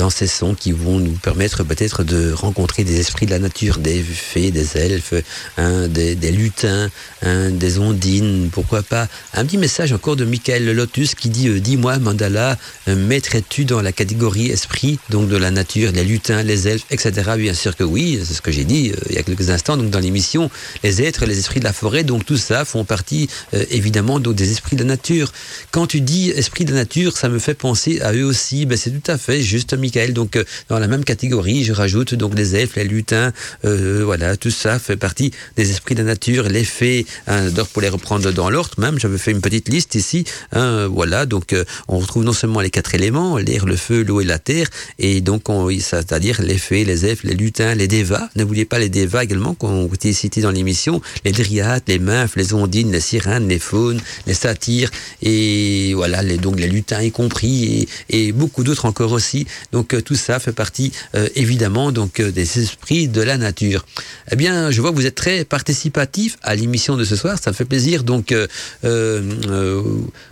dans ces sons qui vont nous permettre peut-être de rencontrer des esprits de la nature, des fées, des elfes, hein, des, lutins, hein, des ondines, pourquoi pas. Un petit message encore de Michael Lotus qui dit euh, Dis-moi, Mandala, euh, mettrais-tu dans la catégorie esprit, donc de la nature, les lutins, les elfes, etc. Bien sûr que oui, c'est ce que j'ai dit euh, il y a quelques instants, donc dans l'émission, les êtres, les esprits de la forêt, donc tout ça font partie évidemment des esprits de la nature. Quand tu dis esprit de la nature, ça me fait penser à eux aussi, ben, c'est tout à fait juste, Michael Donc euh, dans la même catégorie, je rajoute donc les elfes, les lutins, euh, voilà, tout ça fait partie des esprits de la nature, les fées. Hein, pour les reprendre dans l'ordre, même j'avais fait une petite liste ici. Hein, voilà, donc euh, on retrouve non seulement les quatre éléments, l'air, le feu, l'eau et la terre, et donc c'est-à-dire les fées, les elfes, les lutins, les dévas. N'oubliez pas les dévas également qui ont été cités dans l'émission, les dryades, les nymphes, les ondines, les sirènes, les faunes, les satyres, et voilà, les, donc les lutins y compris, et beaucoup d'autres encore aussi. Donc euh, tout ça fait partie euh, évidemment donc euh, des esprits de la nature. Eh bien, je vois que vous êtes très participatif à l'émission de ce soir, ça me fait plaisir. Donc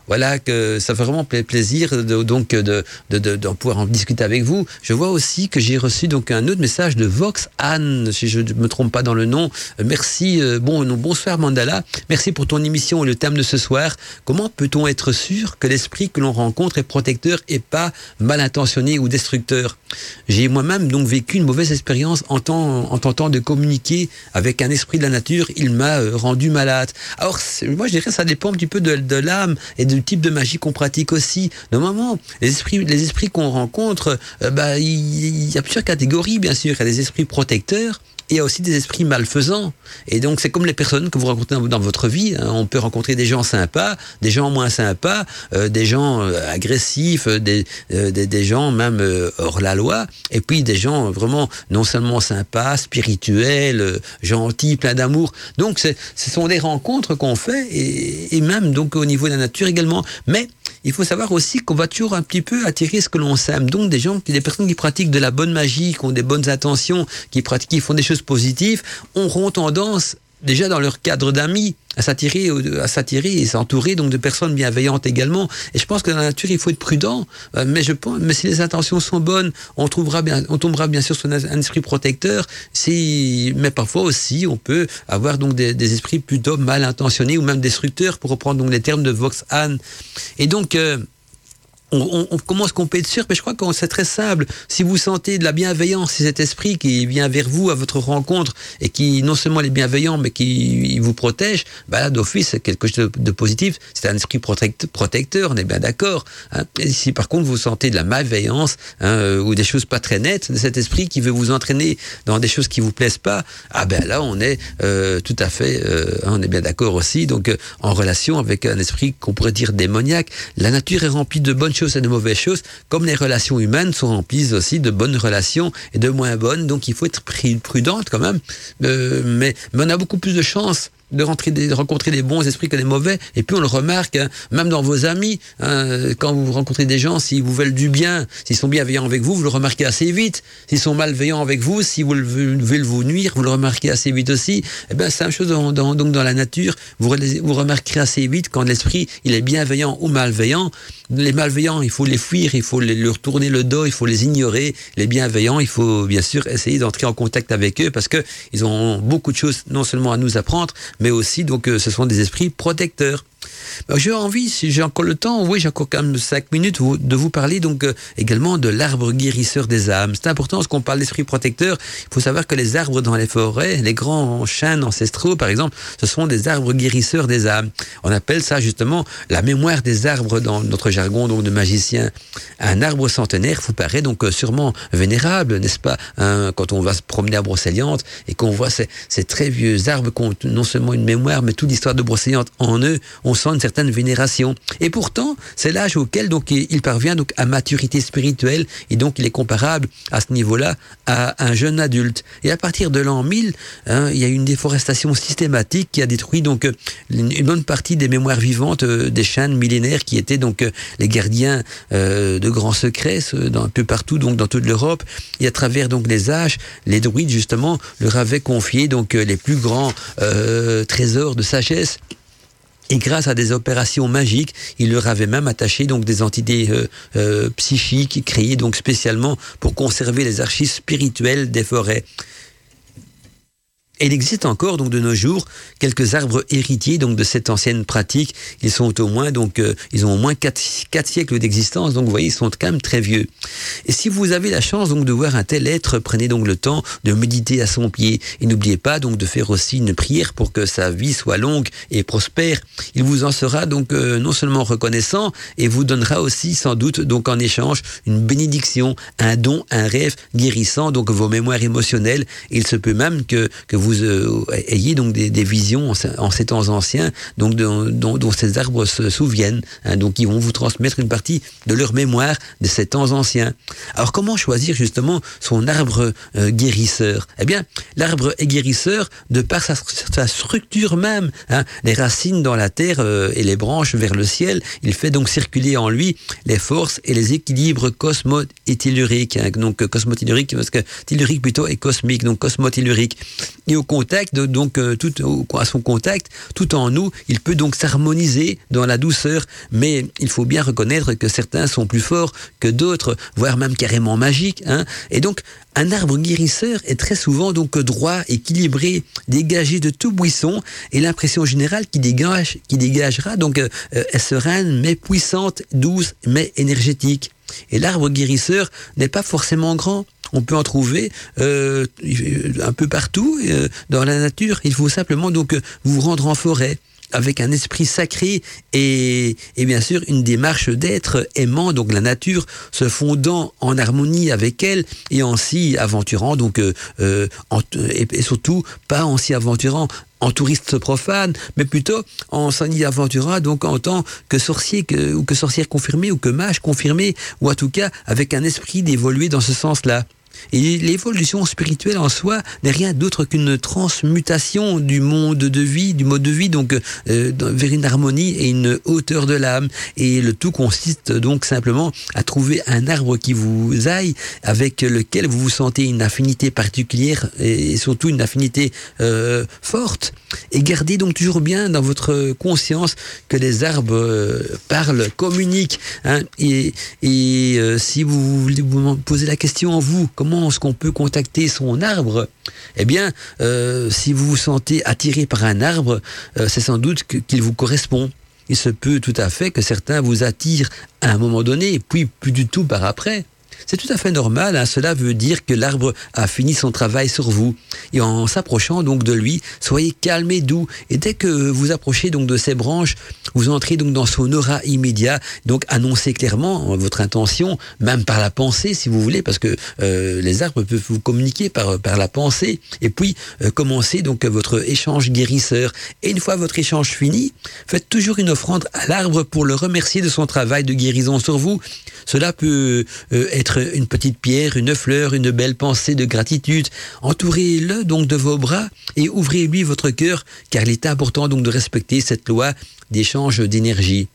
voilà que ça fait vraiment plaisir de, donc de, pouvoir en discuter avec vous. Je vois aussi que j'ai reçu donc un autre message de Vox Anne, si je ne me trompe pas dans le nom. Merci, bon, bonsoir Mandala. Merci pour ton émission et le thème de ce soir. Comment peut-on être sûr que l'esprit que l'on rencontre est protecteur et pas mal intentionné ou destructeur? J'ai moi-même donc vécu une mauvaise expérience en, en tentant de communiquer avec un esprit de la nature. Il m'a euh, rendu malade. Alors, moi, je dirais ça dépend un petit peu de, de l'âme et du type de magie qu'on pratique aussi. Normalement, les esprits, les esprits qu'on rencontre, euh, bah, il y a plusieurs catégories, bien sûr. Il y a des esprits protecteurs il y a aussi des esprits malfaisants. Et donc, c'est comme les personnes que vous rencontrez dans, votre vie. Hein. On peut rencontrer des gens sympas, des gens moins sympas, euh, des gens euh, agressifs, euh, des, des, gens même hors la loi, et puis des gens vraiment non seulement sympas, spirituels, gentils, pleins d'amour. Donc, ce sont des rencontres qu'on fait, et, et même donc au niveau de la nature également. Mais il faut savoir aussi qu'on va toujours un petit peu attirer ce que l'on sème. Donc des gens, des personnes qui pratiquent de la bonne magie, qui ont des bonnes intentions, qui pratiquent, qui font des choses positives, auront tendance déjà dans leur cadre d'amis, à s'attirer, à s'attirer et s'entourer donc de personnes bienveillantes également. Et je pense que dans la nature, il faut être prudent. Euh, mais je pense, mais si les intentions sont bonnes, on trouvera bien, on tombera bien sûr sur un esprit protecteur. Si, mais parfois aussi, on peut avoir donc des, des esprits plutôt mal intentionnés ou même destructeurs, pour reprendre donc les termes de Vox Anne. Et donc, euh, on, on, comment est-ce qu'on peut être sûr? Mais je crois que c'est très simple. Si vous sentez de la bienveillance, si cet esprit qui vient vers vous à votre rencontre et qui non seulement est bienveillant, mais qui vous protège, bah là d'office c'est quelque chose de, positif. C'est un esprit protecteur, on est bien d'accord. Hein. si par contre vous sentez de la malveillance hein, euh, ou des choses pas très nettes de cet esprit qui veut vous entraîner dans des choses qui vous plaisent pas, ah ben là on est euh, tout à fait, euh, on est bien d'accord aussi. Donc en relation avec un esprit qu'on pourrait dire démoniaque, la nature est remplie de bonnes et de mauvaises choses, comme les relations humaines sont remplies aussi de bonnes relations et de moins bonnes. Donc il faut être prudente quand même. Euh, mais, mais on a beaucoup plus de chances de, rentrer de rencontrer des bons esprits que des mauvais. Et puis on le remarque, hein, même dans vos amis, hein, quand vous rencontrez des gens, s'ils vous veulent du bien, s'ils sont bienveillants avec vous, vous le remarquez assez vite. S'ils sont malveillants avec vous, si vous veulent vous nuire, vous le remarquez assez vite aussi. Eh ben c'est la même chose dans, donc dans la nature. Vous, vous remarquerez assez vite quand l'esprit il est bienveillant ou malveillant. Les malveillants, il faut les fuir, il faut leur tourner le dos, il faut les ignorer. Les bienveillants, il faut bien sûr essayer d'entrer en contact avec eux parce que ils ont beaucoup de choses non seulement à nous apprendre, mais aussi donc euh, ce sont des esprits protecteurs. Bah, j'ai envie, si j'ai encore le temps, oui, j'ai encore quand même cinq minutes, de vous parler donc euh, également de l'arbre guérisseur des âmes. C'est important, parce qu'on parle d'esprit protecteur, il faut savoir que les arbres dans les forêts, les grands chênes ancestraux, par exemple, ce sont des arbres guérisseurs des âmes. On appelle ça justement la mémoire des arbres dans notre jargon donc de magicien. Un arbre centenaire vous paraît donc euh, sûrement vénérable, n'est-ce pas hein, Quand on va se promener à Brocéliande et qu'on voit ces, ces, très vieux arbres qui ont non seulement une mémoire, mais toute l'histoire de Brocéliande en eux, on sent une certaine vénération. Et pourtant, c'est l'âge auquel donc il parvient donc à maturité spirituelle et donc il est comparable à ce niveau-là à un jeune adulte. Et à partir de l'an 1000, hein, il y a une déforestation systématique qui a détruit donc une bonne partie des mémoires vivantes euh, des chênes millénaires qui étaient donc euh, les gardiens euh, de grands secrets un peu partout donc dans toute l'Europe. Et à travers donc les âges, les druides justement leur avaient confié donc les plus grands trésors de sagesse et grâce à des opérations magiques, il leur avait même attaché donc des entités euh, euh, psychiques créées donc spécialement pour conserver les archives spirituelles des forêts. Il existe encore donc de nos jours quelques arbres héritiers donc de cette ancienne pratique. Ils sont au moins donc euh, ils ont au moins quatre, quatre siècles d'existence. Donc vous voyez, ils sont quand même très vieux. Et si vous avez la chance donc de voir un tel être, prenez donc le temps de méditer à son pied et n'oubliez pas donc de faire aussi une prière pour que sa vie soit longue et prospère. Il vous en sera donc euh, non seulement reconnaissant et vous donnera aussi sans doute donc en échange une bénédiction, un don, un rêve guérissant donc vos mémoires émotionnelles. Il se peut même que que vous vous euh, ayez donc des, visions en, ces temps anciens, donc dont, ces arbres se souviennent. Hein, donc ils vont vous transmettre une partie de leur mémoire de ces temps anciens. Alors comment choisir justement son arbre euh, guérisseur? Eh bien, l'arbre est guérisseur de par sa, structure même. Hein, les racines dans la terre euh, et les branches vers le ciel, il fait donc circuler en lui les forces et les équilibres cosmo. Hein, donc parce que tellurique plutôt est cosmique, donc cosmotellurique. Et au contact, donc euh, tout à son contact, tout en nous, il peut donc s'harmoniser dans la douceur. Mais il faut bien reconnaître que certains sont plus forts que d'autres, voire même carrément magiques. Hein. Et donc un arbre guérisseur est très souvent donc droit, équilibré, dégagé de tout buisson, et l'impression générale qui dégage, qui dégagera donc euh, est sereine mais puissante, douce mais énergétique. Et l'arbre guérisseur n'est pas forcément grand. On peut en trouver euh, un peu partout euh, dans la nature. Il faut simplement donc vous rendre en forêt avec un esprit sacré et, et bien sûr une démarche d'être aimant donc la nature se fondant en harmonie avec elle et en s'y aventurant donc euh, en, et, surtout pas en s'y aventurant en touriste profane, mais plutôt en s'en y aventurant donc en tant que sorcier que, ou que sorcière confirmée ou que mage confirmé ou en tout cas avec un esprit d'évoluer dans ce sens-là. Et l'évolution spirituelle en soi n'est rien d'autre qu'une transmutation du monde de vie, du mode de vie, donc euh, vers une harmonie et une hauteur de l'âme. Et le tout consiste donc simplement à trouver un arbre qui vous aille, avec lequel vous vous sentez une affinité particulière et surtout une affinité euh, forte. Et gardez donc toujours bien dans votre conscience que les arbres euh, parlent, communiquent. Hein, et et si vous vous poser la question en vous, comment est-ce qu'on peut contacter son arbre? Eh bien, euh, si vous vous sentez attiré par un arbre, euh, c'est sans doute qu'il vous correspond. Il se peut tout à fait que certains vous attirent à un moment donné, puis plus du tout par après. C'est tout à fait normal, hein. cela veut dire que l'arbre a fini son travail sur vous. Et en s'approchant donc de lui, soyez calme et doux. Et dès que vous approchez donc de ses branches, vous entrez donc dans son aura immédiat. Donc annoncez clairement votre intention, même par la pensée si vous voulez, parce que euh, les arbres peuvent vous communiquer par, par la pensée. Et puis euh, commencez donc votre échange guérisseur. Et une fois votre échange fini, faites toujours une offrande à l'arbre pour le remercier de son travail de guérison sur vous. Cela peut euh, être une petite pierre, une fleur, une belle pensée de gratitude. Entourez-le donc de vos bras et ouvrez-lui votre cœur, car il est important donc de respecter cette loi d'échange d'énergie.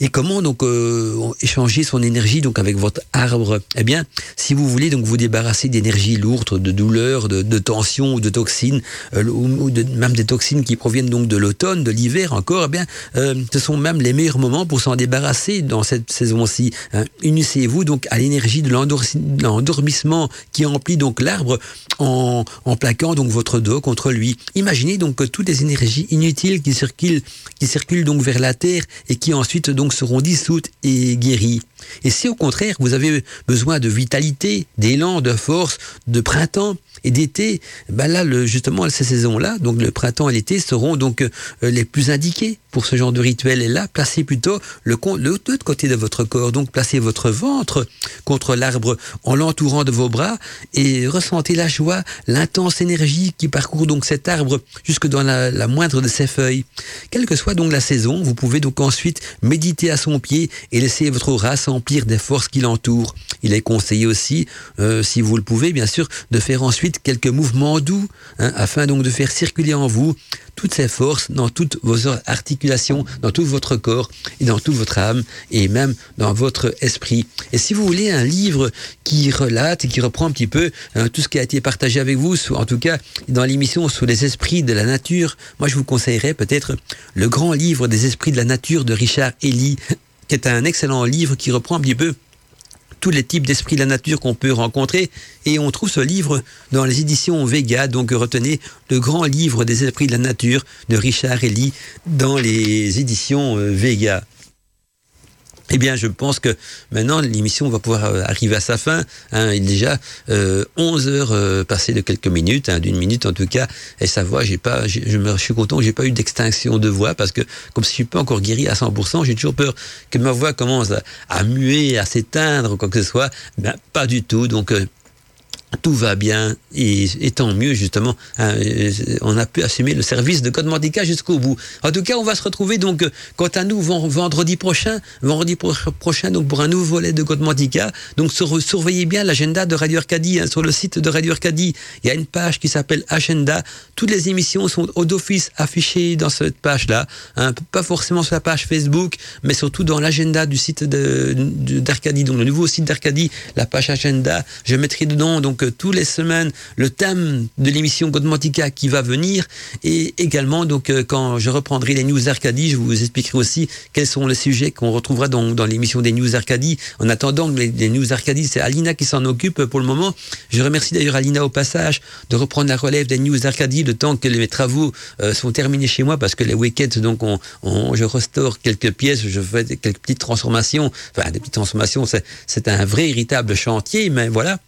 Et comment donc euh, échanger son énergie donc avec votre arbre? Eh bien, si vous voulez donc vous débarrasser d'énergie lourde, de douleur, de, de tension ou de toxines, euh, ou, même des toxines qui proviennent donc de l'automne, de l'hiver encore, eh bien, euh, ce sont même les meilleurs moments pour s'en débarrasser dans cette saison-ci. Hein. Unissez-vous donc à l'énergie de l'endormissement qui emplit donc l'arbre en, en plaquant donc votre dos contre lui. Imaginez donc que toutes les énergies inutiles qui circulent, qui circulent donc vers la terre et qui ensuite donc seront dissoutes et guéries. Et si au contraire vous avez besoin de vitalité, d'élan, de force, de printemps et d'été, ben là le, justement ces saisons-là, donc le printemps et l'été seront donc euh, les plus indiqués pour ce genre de rituel. Et là, placez plutôt le l'autre côté de votre corps, donc placez votre ventre contre l'arbre en l'entourant de vos bras et ressentez la joie, l'intense énergie qui parcourt donc cet arbre jusque dans la, la moindre de ses feuilles. Quelle que soit donc la saison, vous pouvez donc ensuite méditer à son pied et laisser votre aura s'emplir des forces qui l'entourent. Il est conseillé aussi, euh, si vous le pouvez, bien sûr, de faire ensuite quelques mouvements doux, hein, afin donc de faire circuler en vous toutes ces forces dans toutes vos articulations, dans tout votre corps et dans toute votre âme et même dans votre esprit. Et si vous voulez un livre qui relate et qui reprend un petit peu hein, tout ce qui a été partagé avec vous, en tout cas dans l'émission sur les esprits de la nature, moi je vous conseillerais peut-être le grand livre des esprits de la nature de Richard Ely, qui est un excellent livre qui reprend un petit peu tous les types d'esprits de la nature qu'on peut rencontrer. Et on trouve ce livre dans les éditions Vega. Donc retenez le grand livre des esprits de la nature de Richard Ellie dans les éditions euh, Vega. Eh bien, je pense que maintenant, l'émission va pouvoir euh, arriver à sa fin. Hein, il est déjà euh, 11 heures euh, passées de quelques minutes, hein, d'une minute en tout cas. Et sa voix, j'ai pas, je, me, je suis content que j'ai pas eu d'extinction de voix parce que comme si je suis pas encore guéri à 100%, j'ai toujours peur que ma voix commence à, à muer, à s'éteindre quoi que ce soit. Ben, pas du tout. Donc, euh, tout va bien et, tant mieux justement. hein, euh, on a pu assumer le service de Code jusqu'au bout. En tout cas, on va se retrouver donc euh, quant à nous ven- vendredi prochain, vendredi pro- prochain donc pour un nouveau volet de Code. Donc sur- surveillez bien l'agenda de Radio Arcadie hein, sur le site de Radio Arcadie. Il y a une page qui s'appelle Agenda. Toutes les émissions sont au d'office affichées dans cette page-là. hein, pas forcément sur la page Facebook, mais surtout dans l'agenda du site d'Arcadie, donc le nouveau site d'Arcadie, la page agenda. Je mettrai dedans donc tous les semaines le thème de l'émission Godmantica qui va venir et également donc euh, quand je reprendrai les news Arcadie, je vous expliquerai aussi quels sont les sujets qu'on retrouvera dans, l'émission des news Arcadie. En attendant les, les news Arcadie, c'est Alina qui s'en occupe pour le moment. Je remercie d'ailleurs Alina au passage de reprendre la relève des news Arcadie le temps que mes travaux euh, sont terminés chez moi parce que les week-ends donc on, je restaure quelques pièces, je fais quelques petites transformations, enfin des petites transformations, c'est un vrai véritable chantier, mais voilà.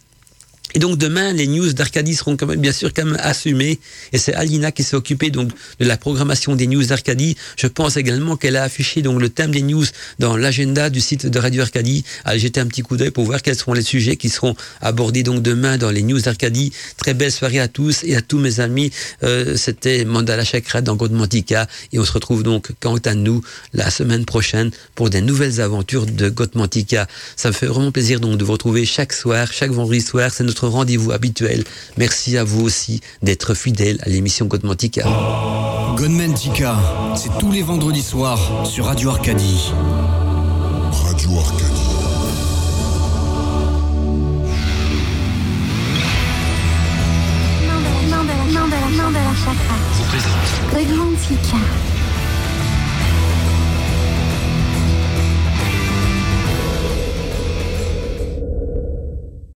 Et donc demain, les news d'Arcadie seront quand même, bien sûr quand même assumées. Et c'est Alina qui s'est occupée donc de la programmation des news d'Arcadie. Je pense également qu'elle a affiché donc le thème des news dans l'agenda du site de Radio Arcadie. Allez jeter un petit coup d'œil pour voir quels seront les sujets qui seront abordés donc demain dans les news d'Arcadie. Très belle soirée à tous et à tous mes amis. Euh, C'était Mandala Chakra dans Godmantica et on se retrouve donc quant à nous la semaine prochaine pour des nouvelles aventures de Godmantica. Ça me fait vraiment plaisir donc de vous retrouver chaque soir, chaque vendredi soir. Rendez-vous habituel. Merci à vous aussi d'être fidèles à l'émission Godmantica. Gunman Tika, c'est tous les vendredis soirs sur Radio Arcadie. Radio Arcadie.